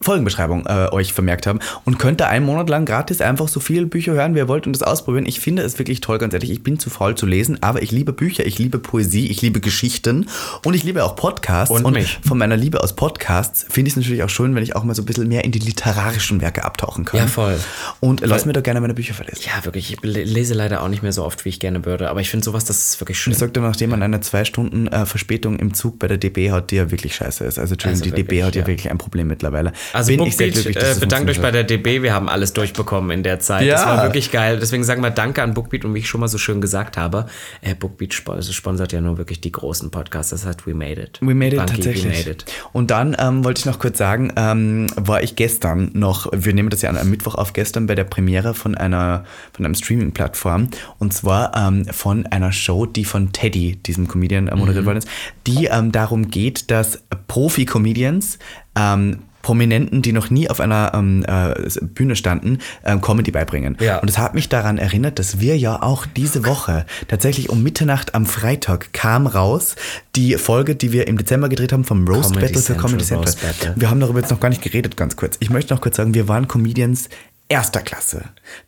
Folgenbeschreibung äh, euch vermerkt haben und könnt da einen Monat lang gratis einfach so viele Bücher hören, wie ihr wollt und das ausprobieren. Ich finde es wirklich toll, ganz ehrlich. Ich bin zu faul zu lesen, aber ich liebe Bücher, ich liebe Poesie, ich liebe Geschichten und ich liebe auch Podcasts. Und mich. von meiner Liebe aus Podcasts finde ich es natürlich auch schön, wenn ich auch mal so ein bisschen mehr in die literarischen Werke abtauchen kann. Ja, voll. Und lass mir doch gerne meine Bücher verlesen. Ja, wirklich. Ich le- lese leider auch nicht mehr so oft, wie ich gerne würde. Aber ich finde sowas, das ist wirklich schön. Ich sagte, nachdem man eine zwei Stunden äh, Verspätung im Zug bei der DB hat, die ja wirklich scheiße ist. Also, Entschuldigung, Also die DB wirklich, hat ja. ja. wirklich ein Problem mittlerweile. Also Bin ich sehr glücklich, äh, bedankt euch bei der DB, wir haben alles durchbekommen in der Zeit. Ja. Das war wirklich geil. Deswegen sagen wir Danke an Bookbeat und wie ich schon mal so schön gesagt habe, äh, Bookbeat sp sponsert ja nur wirklich die großen Podcasts. Das heißt, we made it. We made it Bunky, tatsächlich. Made it. Und dann ähm, wollte ich noch kurz sagen, ähm, war ich gestern noch, wir nehmen das ja an einem Mittwoch auf, gestern bei der Premiere von einer von einem Streaming-Plattform und zwar ähm, von einer Show, die von Teddy, diesem Comedian, äh, moderiert Mhm. worden ist, die ähm, darum geht, dass Profi-Comedians ähm, Prominenten, die noch nie auf einer ähm, äh, Bühne standen, ähm, Comedy beibringen. Ja. Und es hat mich daran erinnert, dass wir ja auch diese Woche tatsächlich um Mitternacht am Freitag kam raus die Folge, die wir im Dezember gedreht haben vom Roast Comedy Battle für Central, Comedy Central. Roast Battle. Wir haben darüber jetzt noch gar nicht geredet, ganz kurz. Ich möchte noch kurz sagen, wir waren Comedians erster Klasse,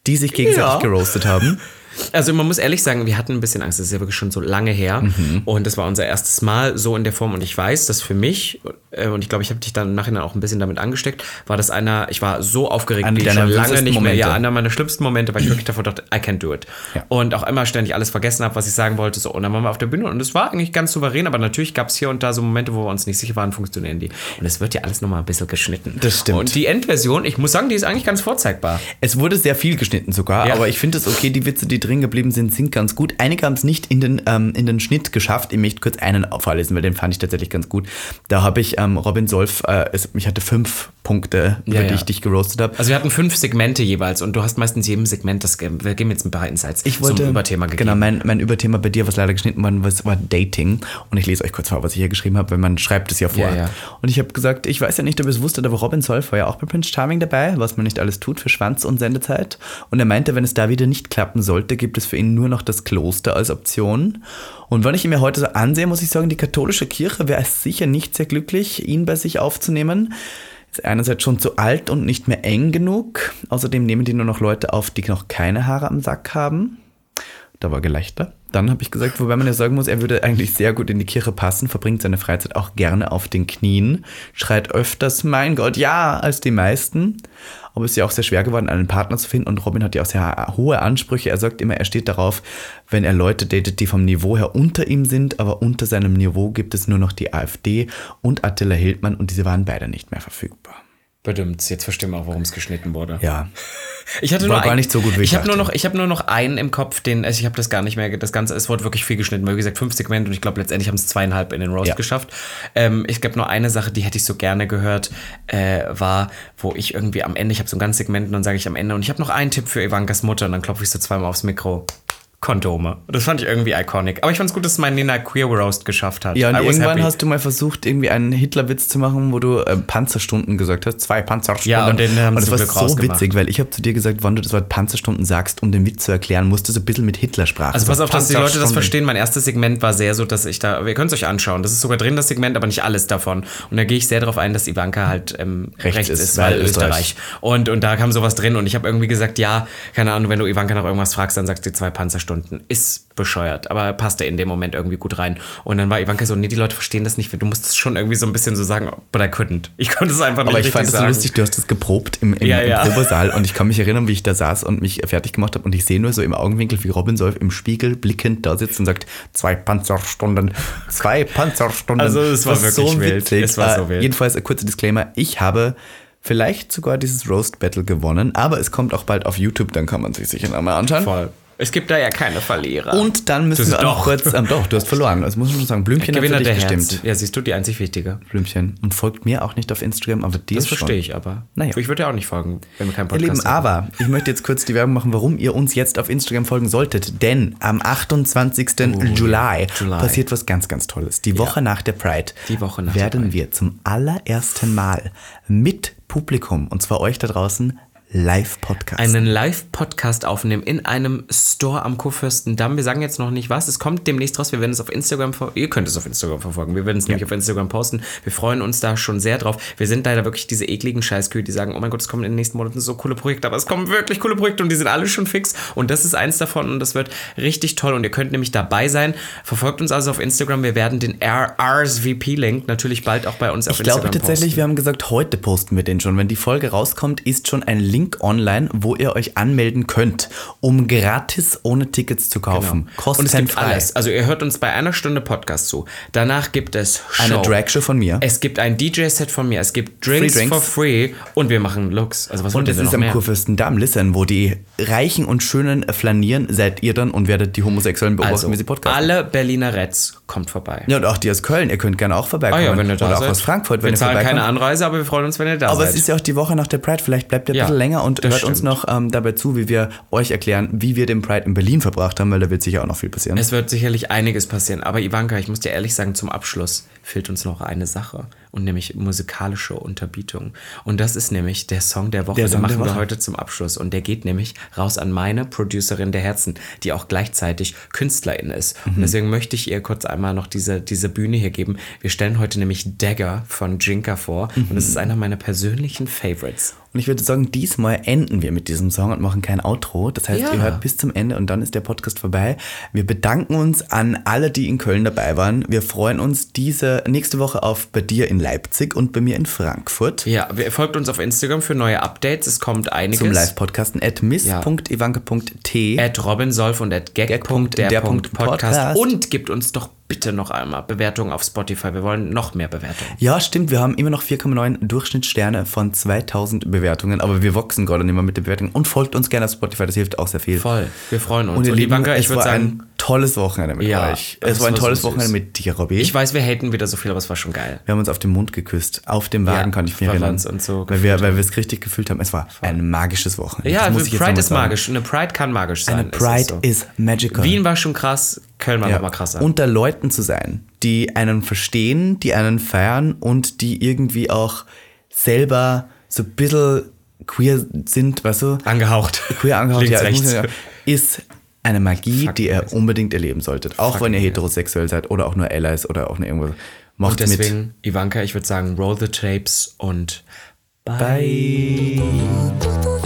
die sich gegenseitig Ja. geroastet haben. Also man muss ehrlich sagen, wir hatten ein bisschen Angst. Das ist ja wirklich schon so lange her. Mhm. Und das war unser erstes Mal so in der Form. Und ich weiß, dass für mich, äh, und ich glaube, ich habe dich dann im Nachhinein auch ein bisschen damit angesteckt, war das einer, ich war so aufgeregt, wie schon lange nicht mehr. Momente. Ja, einer meiner schlimmsten Momente, weil ich wirklich davor dachte, I can't do it. Ja. Und auch immer ständig alles vergessen habe, was ich sagen wollte. So. Und dann waren wir auf der Bühne und es war eigentlich ganz souverän, aber natürlich gab es hier und da so Momente, wo wir uns nicht sicher waren, funktionieren die. Und es wird ja alles nochmal ein bisschen geschnitten. Das stimmt. Und die Endversion, ich muss sagen, die ist eigentlich ganz vorzeigbar. Es wurde sehr viel geschnitten sogar, Ja. aber ich finde es okay, die Witze, die drin geblieben sind, sind ganz gut. Einige haben es nicht in den, ähm, in den Schnitt geschafft. Ich möchte kurz einen vorlesen, weil den fand ich tatsächlich ganz gut. Da habe ich ähm, Robin Solf, äh, es, ich hatte fünf Punkte, über Ja, die ja. ich dich geroastet habe. Also wir hatten fünf Segmente jeweils und du hast meistens jedem Segment das wir geben jetzt ein paar Insights Ich wollte, zum Überthema gegeben. Genau, mein, mein Überthema bei dir, was leider geschnitten worden was war Dating. Und ich lese euch kurz vor, was ich hier geschrieben habe, weil man schreibt es ja vor. Ja. Und ich habe gesagt, ich weiß ja nicht, ob ihr es wusstet, aber Robin Solf war ja auch bei Prince Charming dabei, was man nicht alles tut für Schwanz und Sendezeit. Und er meinte, wenn es da wieder nicht klappen sollte, gibt es für ihn nur noch das Kloster als Option. Und wenn ich ihn mir heute so ansehe, muss ich sagen, die katholische Kirche wäre sicher nicht sehr glücklich, ihn bei sich aufzunehmen. Ist einerseits schon zu alt und nicht mehr eng genug. Außerdem nehmen die nur noch Leute auf, die noch keine Haare am Sack haben. Da war Gelächter. Dann habe ich gesagt, wobei man ja sagen muss, er würde eigentlich sehr gut in die Kirche passen, verbringt seine Freizeit auch gerne auf den Knien, schreit öfters, mein Gott, ja, als die meisten. Aber es ist ja auch sehr schwer geworden, einen Partner zu finden und Robin hat ja auch sehr hohe Ansprüche. Er sagt immer, er steht darauf, wenn er Leute datet, die vom Niveau her unter ihm sind, aber unter seinem Niveau gibt es nur noch die AfD und Attila Hildmann und diese waren beide nicht mehr verfügbar. Bedimmt. Jetzt verstehen wir auch, warum es geschnitten wurde. Ja. Ich hatte War nur gar ein, nicht so gut, wie ich habe nur noch ich habe nur noch einen im Kopf, den also ich habe das gar nicht mehr das ganze es wurde wirklich viel geschnitten, weil wie gesagt fünf Segmente und ich glaube letztendlich haben es zweieinhalb in den Roast Ja. geschafft. Ähm, ich glaube nur eine Sache, die hätte ich so gerne gehört, äh, war, wo ich irgendwie am Ende ich habe so ein ganzes Segment und dann sage ich am Ende und ich habe noch einen Tipp für Ivankas Mutter und dann klopfe ich so zweimal aufs Mikro. Kondome. Das fand ich irgendwie iconic. Aber ich fand es gut, dass mein Nina Queer Roast geschafft hat. Ja, und irgendwann happy. hast du mal versucht, irgendwie einen Hitlerwitz zu machen, wo du äh, Panzerstunden gesagt hast. Zwei Panzerstunden. Ja, und den haben und sie das war so witzig, weil ich habe zu dir gesagt, wann du das Wort Panzerstunden sagst, um den Witz zu erklären, musst du so ein bisschen mit Hitlersprache. Also pass auf, dass die Leute das verstehen. Mein erstes Segment war sehr so, dass ich da, ihr könnt es euch anschauen, das ist sogar drin, das Segment, aber nicht alles davon. Und da gehe ich sehr darauf ein, dass Ivanka halt ähm, Rechts rechts, ist, ist, weil weil Österreich. Österreich. Und, und da kam sowas drin und ich habe irgendwie gesagt, ja, keine Ahnung, wenn du Ivanka nach irgendwas fragst, dann sagst du zwei Panzerstunden. Ist bescheuert, aber passte in dem Moment irgendwie gut rein. Und dann war Ivanka so, nee, die Leute verstehen das nicht, du musst es schon irgendwie so ein bisschen so sagen, but I couldn't. Ich konnte es einfach nicht Aber ich fand es so lustig, du hast das geprobt im, im, Ja, ja. im Probesaal und ich kann mich erinnern, wie ich da saß und mich fertig gemacht habe und ich sehe nur so im Augenwinkel, wie Robin Solf im Spiegel blickend da sitzt und sagt, zwei Panzerstunden, zwei Panzerstunden. Also, es war Das wirklich wild. Es war so Äh, wild. Jedenfalls ein kurzer Disclaimer, ich habe vielleicht sogar dieses Roast Battle gewonnen, aber es kommt auch bald auf YouTube, dann kann man sich sicher nochmal anschauen. Voll. Es gibt da ja keine Verlierer. Und dann müssen wir doch. kurz, ähm, doch, du hast verloren, das muss man schon sagen, Blümchen hat für Gewinner dich der gestimmt. Ja, siehst du, die einzig wichtige. Blümchen. Und folgt mir auch nicht auf Instagram, aber dir Das schon. verstehe ich aber. Naja. Ich würde ja auch nicht folgen, wenn wir keinen Ihr Podcast Lieben, hätten. aber ich möchte jetzt kurz die Werbung machen, warum ihr uns jetzt auf Instagram folgen solltet. Denn am 28. Juli, July. passiert was ganz, ganz Tolles. Die Woche nach der Pride Die Woche nach der werden Pride. wir zum allerersten Mal mit Publikum, und zwar euch da draußen, Live-Podcast. einen Live-Podcast aufnehmen in einem Store am Kurfürstendamm. Wir sagen jetzt noch nicht was. Es kommt demnächst raus. Wir werden es auf Instagram ver Ihr könnt es auf Instagram verfolgen. Wir werden es nämlich auf Instagram posten. Wir freuen uns da schon sehr drauf. Wir sind leider wirklich diese ekligen Scheißkühe, die sagen, oh mein Gott, es kommen in den nächsten Monaten so coole Projekte. Aber es kommen wirklich coole Projekte und die sind alle schon fix. Und das ist eins davon und das wird richtig toll. Und ihr könnt nämlich dabei sein. Verfolgt uns also auf Instagram. Wir werden den RSVP-Link natürlich bald auch bei uns auf Ich glaube Instagram tatsächlich, posten. wir haben gesagt, heute posten wir den schon. Wenn die Folge rauskommt, ist schon ein Link online, wo ihr euch anmelden könnt, um gratis ohne Tickets zu kaufen. Genau. Und es gibt Kostenfrei. alles. Also ihr hört uns bei einer Stunde Podcast zu. Danach gibt es Show. Eine Dragshow von mir. Es gibt ein DJ-Set von mir. Es gibt Drinks, Free Drinks. for free. Und wir machen Looks. Also was Und es ist am? Kurfürstendamm, listen, wo die Reichen und Schönen flanieren, seid ihr dann und werdet die Homosexuellen beobachten, Also, wie sie podcasten. alle Berliner Reds kommt vorbei. Ja, und auch die aus Köln, ihr könnt gerne auch vorbeikommen. Ah ja, wenn ihr da Oder seid. auch aus Frankfurt, wenn wir ihr zahlen keine Anreise, aber wir freuen uns, wenn ihr da Aber seid. es ist ja auch die Woche nach der Pride. Vielleicht bleibt ihr ein Ja, bisschen länger und hört uns stimmt. noch ähm, dabei zu, wie wir euch erklären, wie wir den Pride in Berlin verbracht haben, weil da wird sicher auch noch viel passieren. Es wird sicherlich einiges passieren. Aber Ivanka, ich muss dir ehrlich sagen, zum Abschluss fehlt uns noch eine Sache. Und nämlich musikalische Unterbietung. Und das ist nämlich der Song der Woche. Der Den Song der machen wir heute zum Abschluss. Und der geht nämlich raus an meine Producerin der Herzen, die auch gleichzeitig Künstlerin ist. Mhm. Und deswegen möchte ich ihr kurz einmal noch diese, diese Bühne hier geben. Wir stellen heute nämlich Dagger von Jinka vor. Und das ist einer meiner persönlichen Favorites. Und ich würde sagen, diesmal enden wir mit diesem Song und machen kein Outro. Das heißt, Ja. ihr hört bis zum Ende und dann ist der Podcast vorbei. Wir bedanken uns an alle, die in Köln dabei waren. Wir freuen uns diese nächste Woche auf bei dir in Leipzig und bei mir in Frankfurt. Ja, wir- folgt uns auf Instagram für neue Updates. Es kommt einiges. Zum Live-Podcasten at miss.ivanke.t. at robinsolf und at Gag. gag.der.podcast und gibt uns doch bitte noch einmal Bewertungen auf Spotify. Wir wollen noch mehr Bewertungen. Ja, stimmt, wir haben immer noch 4,9 Durchschnittssterne von 2000 Bewertungen, aber wir wachsen gerade nicht mehr mit den Bewertungen und folgt uns gerne auf Spotify, das hilft auch sehr viel. Voll, wir freuen uns. Und ihr Und Lieben, Ivanka, ich es würde war sagen, ein tolles Wochenende mit Ja, euch. Es war ein war tolles so. Wochenende mit dir, Robby. ich weiß, wir haten wieder so viel, aber es war schon geil. Wir haben uns auf den Mund geküsst. Auf dem Wagen Ja, kann ich mich erinnern. uns und so weil wir, weil wir es richtig gefühlt haben. Es war ein magisches Wochenende. Ja, muss ich Pride nochmal ist sagen. magisch. Eine Pride kann magisch sein. Eine Pride ist so. is magical. Wien war schon krass, Köln war ja. noch mal krasser. Unter Leuten zu sein, die einen verstehen, die einen feiern und die irgendwie auch selber so ein bisschen queer sind, weißt du? Angehaucht. Queer angehaucht, Links, ja, muss sagen, ist eine Magie, Fuck die ihr yes. unbedingt erleben solltet. Auch wenn ihr heterosexuell seid oder auch nur Allies oder auch nur irgendwas. Macht Und mit. deswegen, Ivanka, ich würde sagen, roll the tapes und Bye. Bye.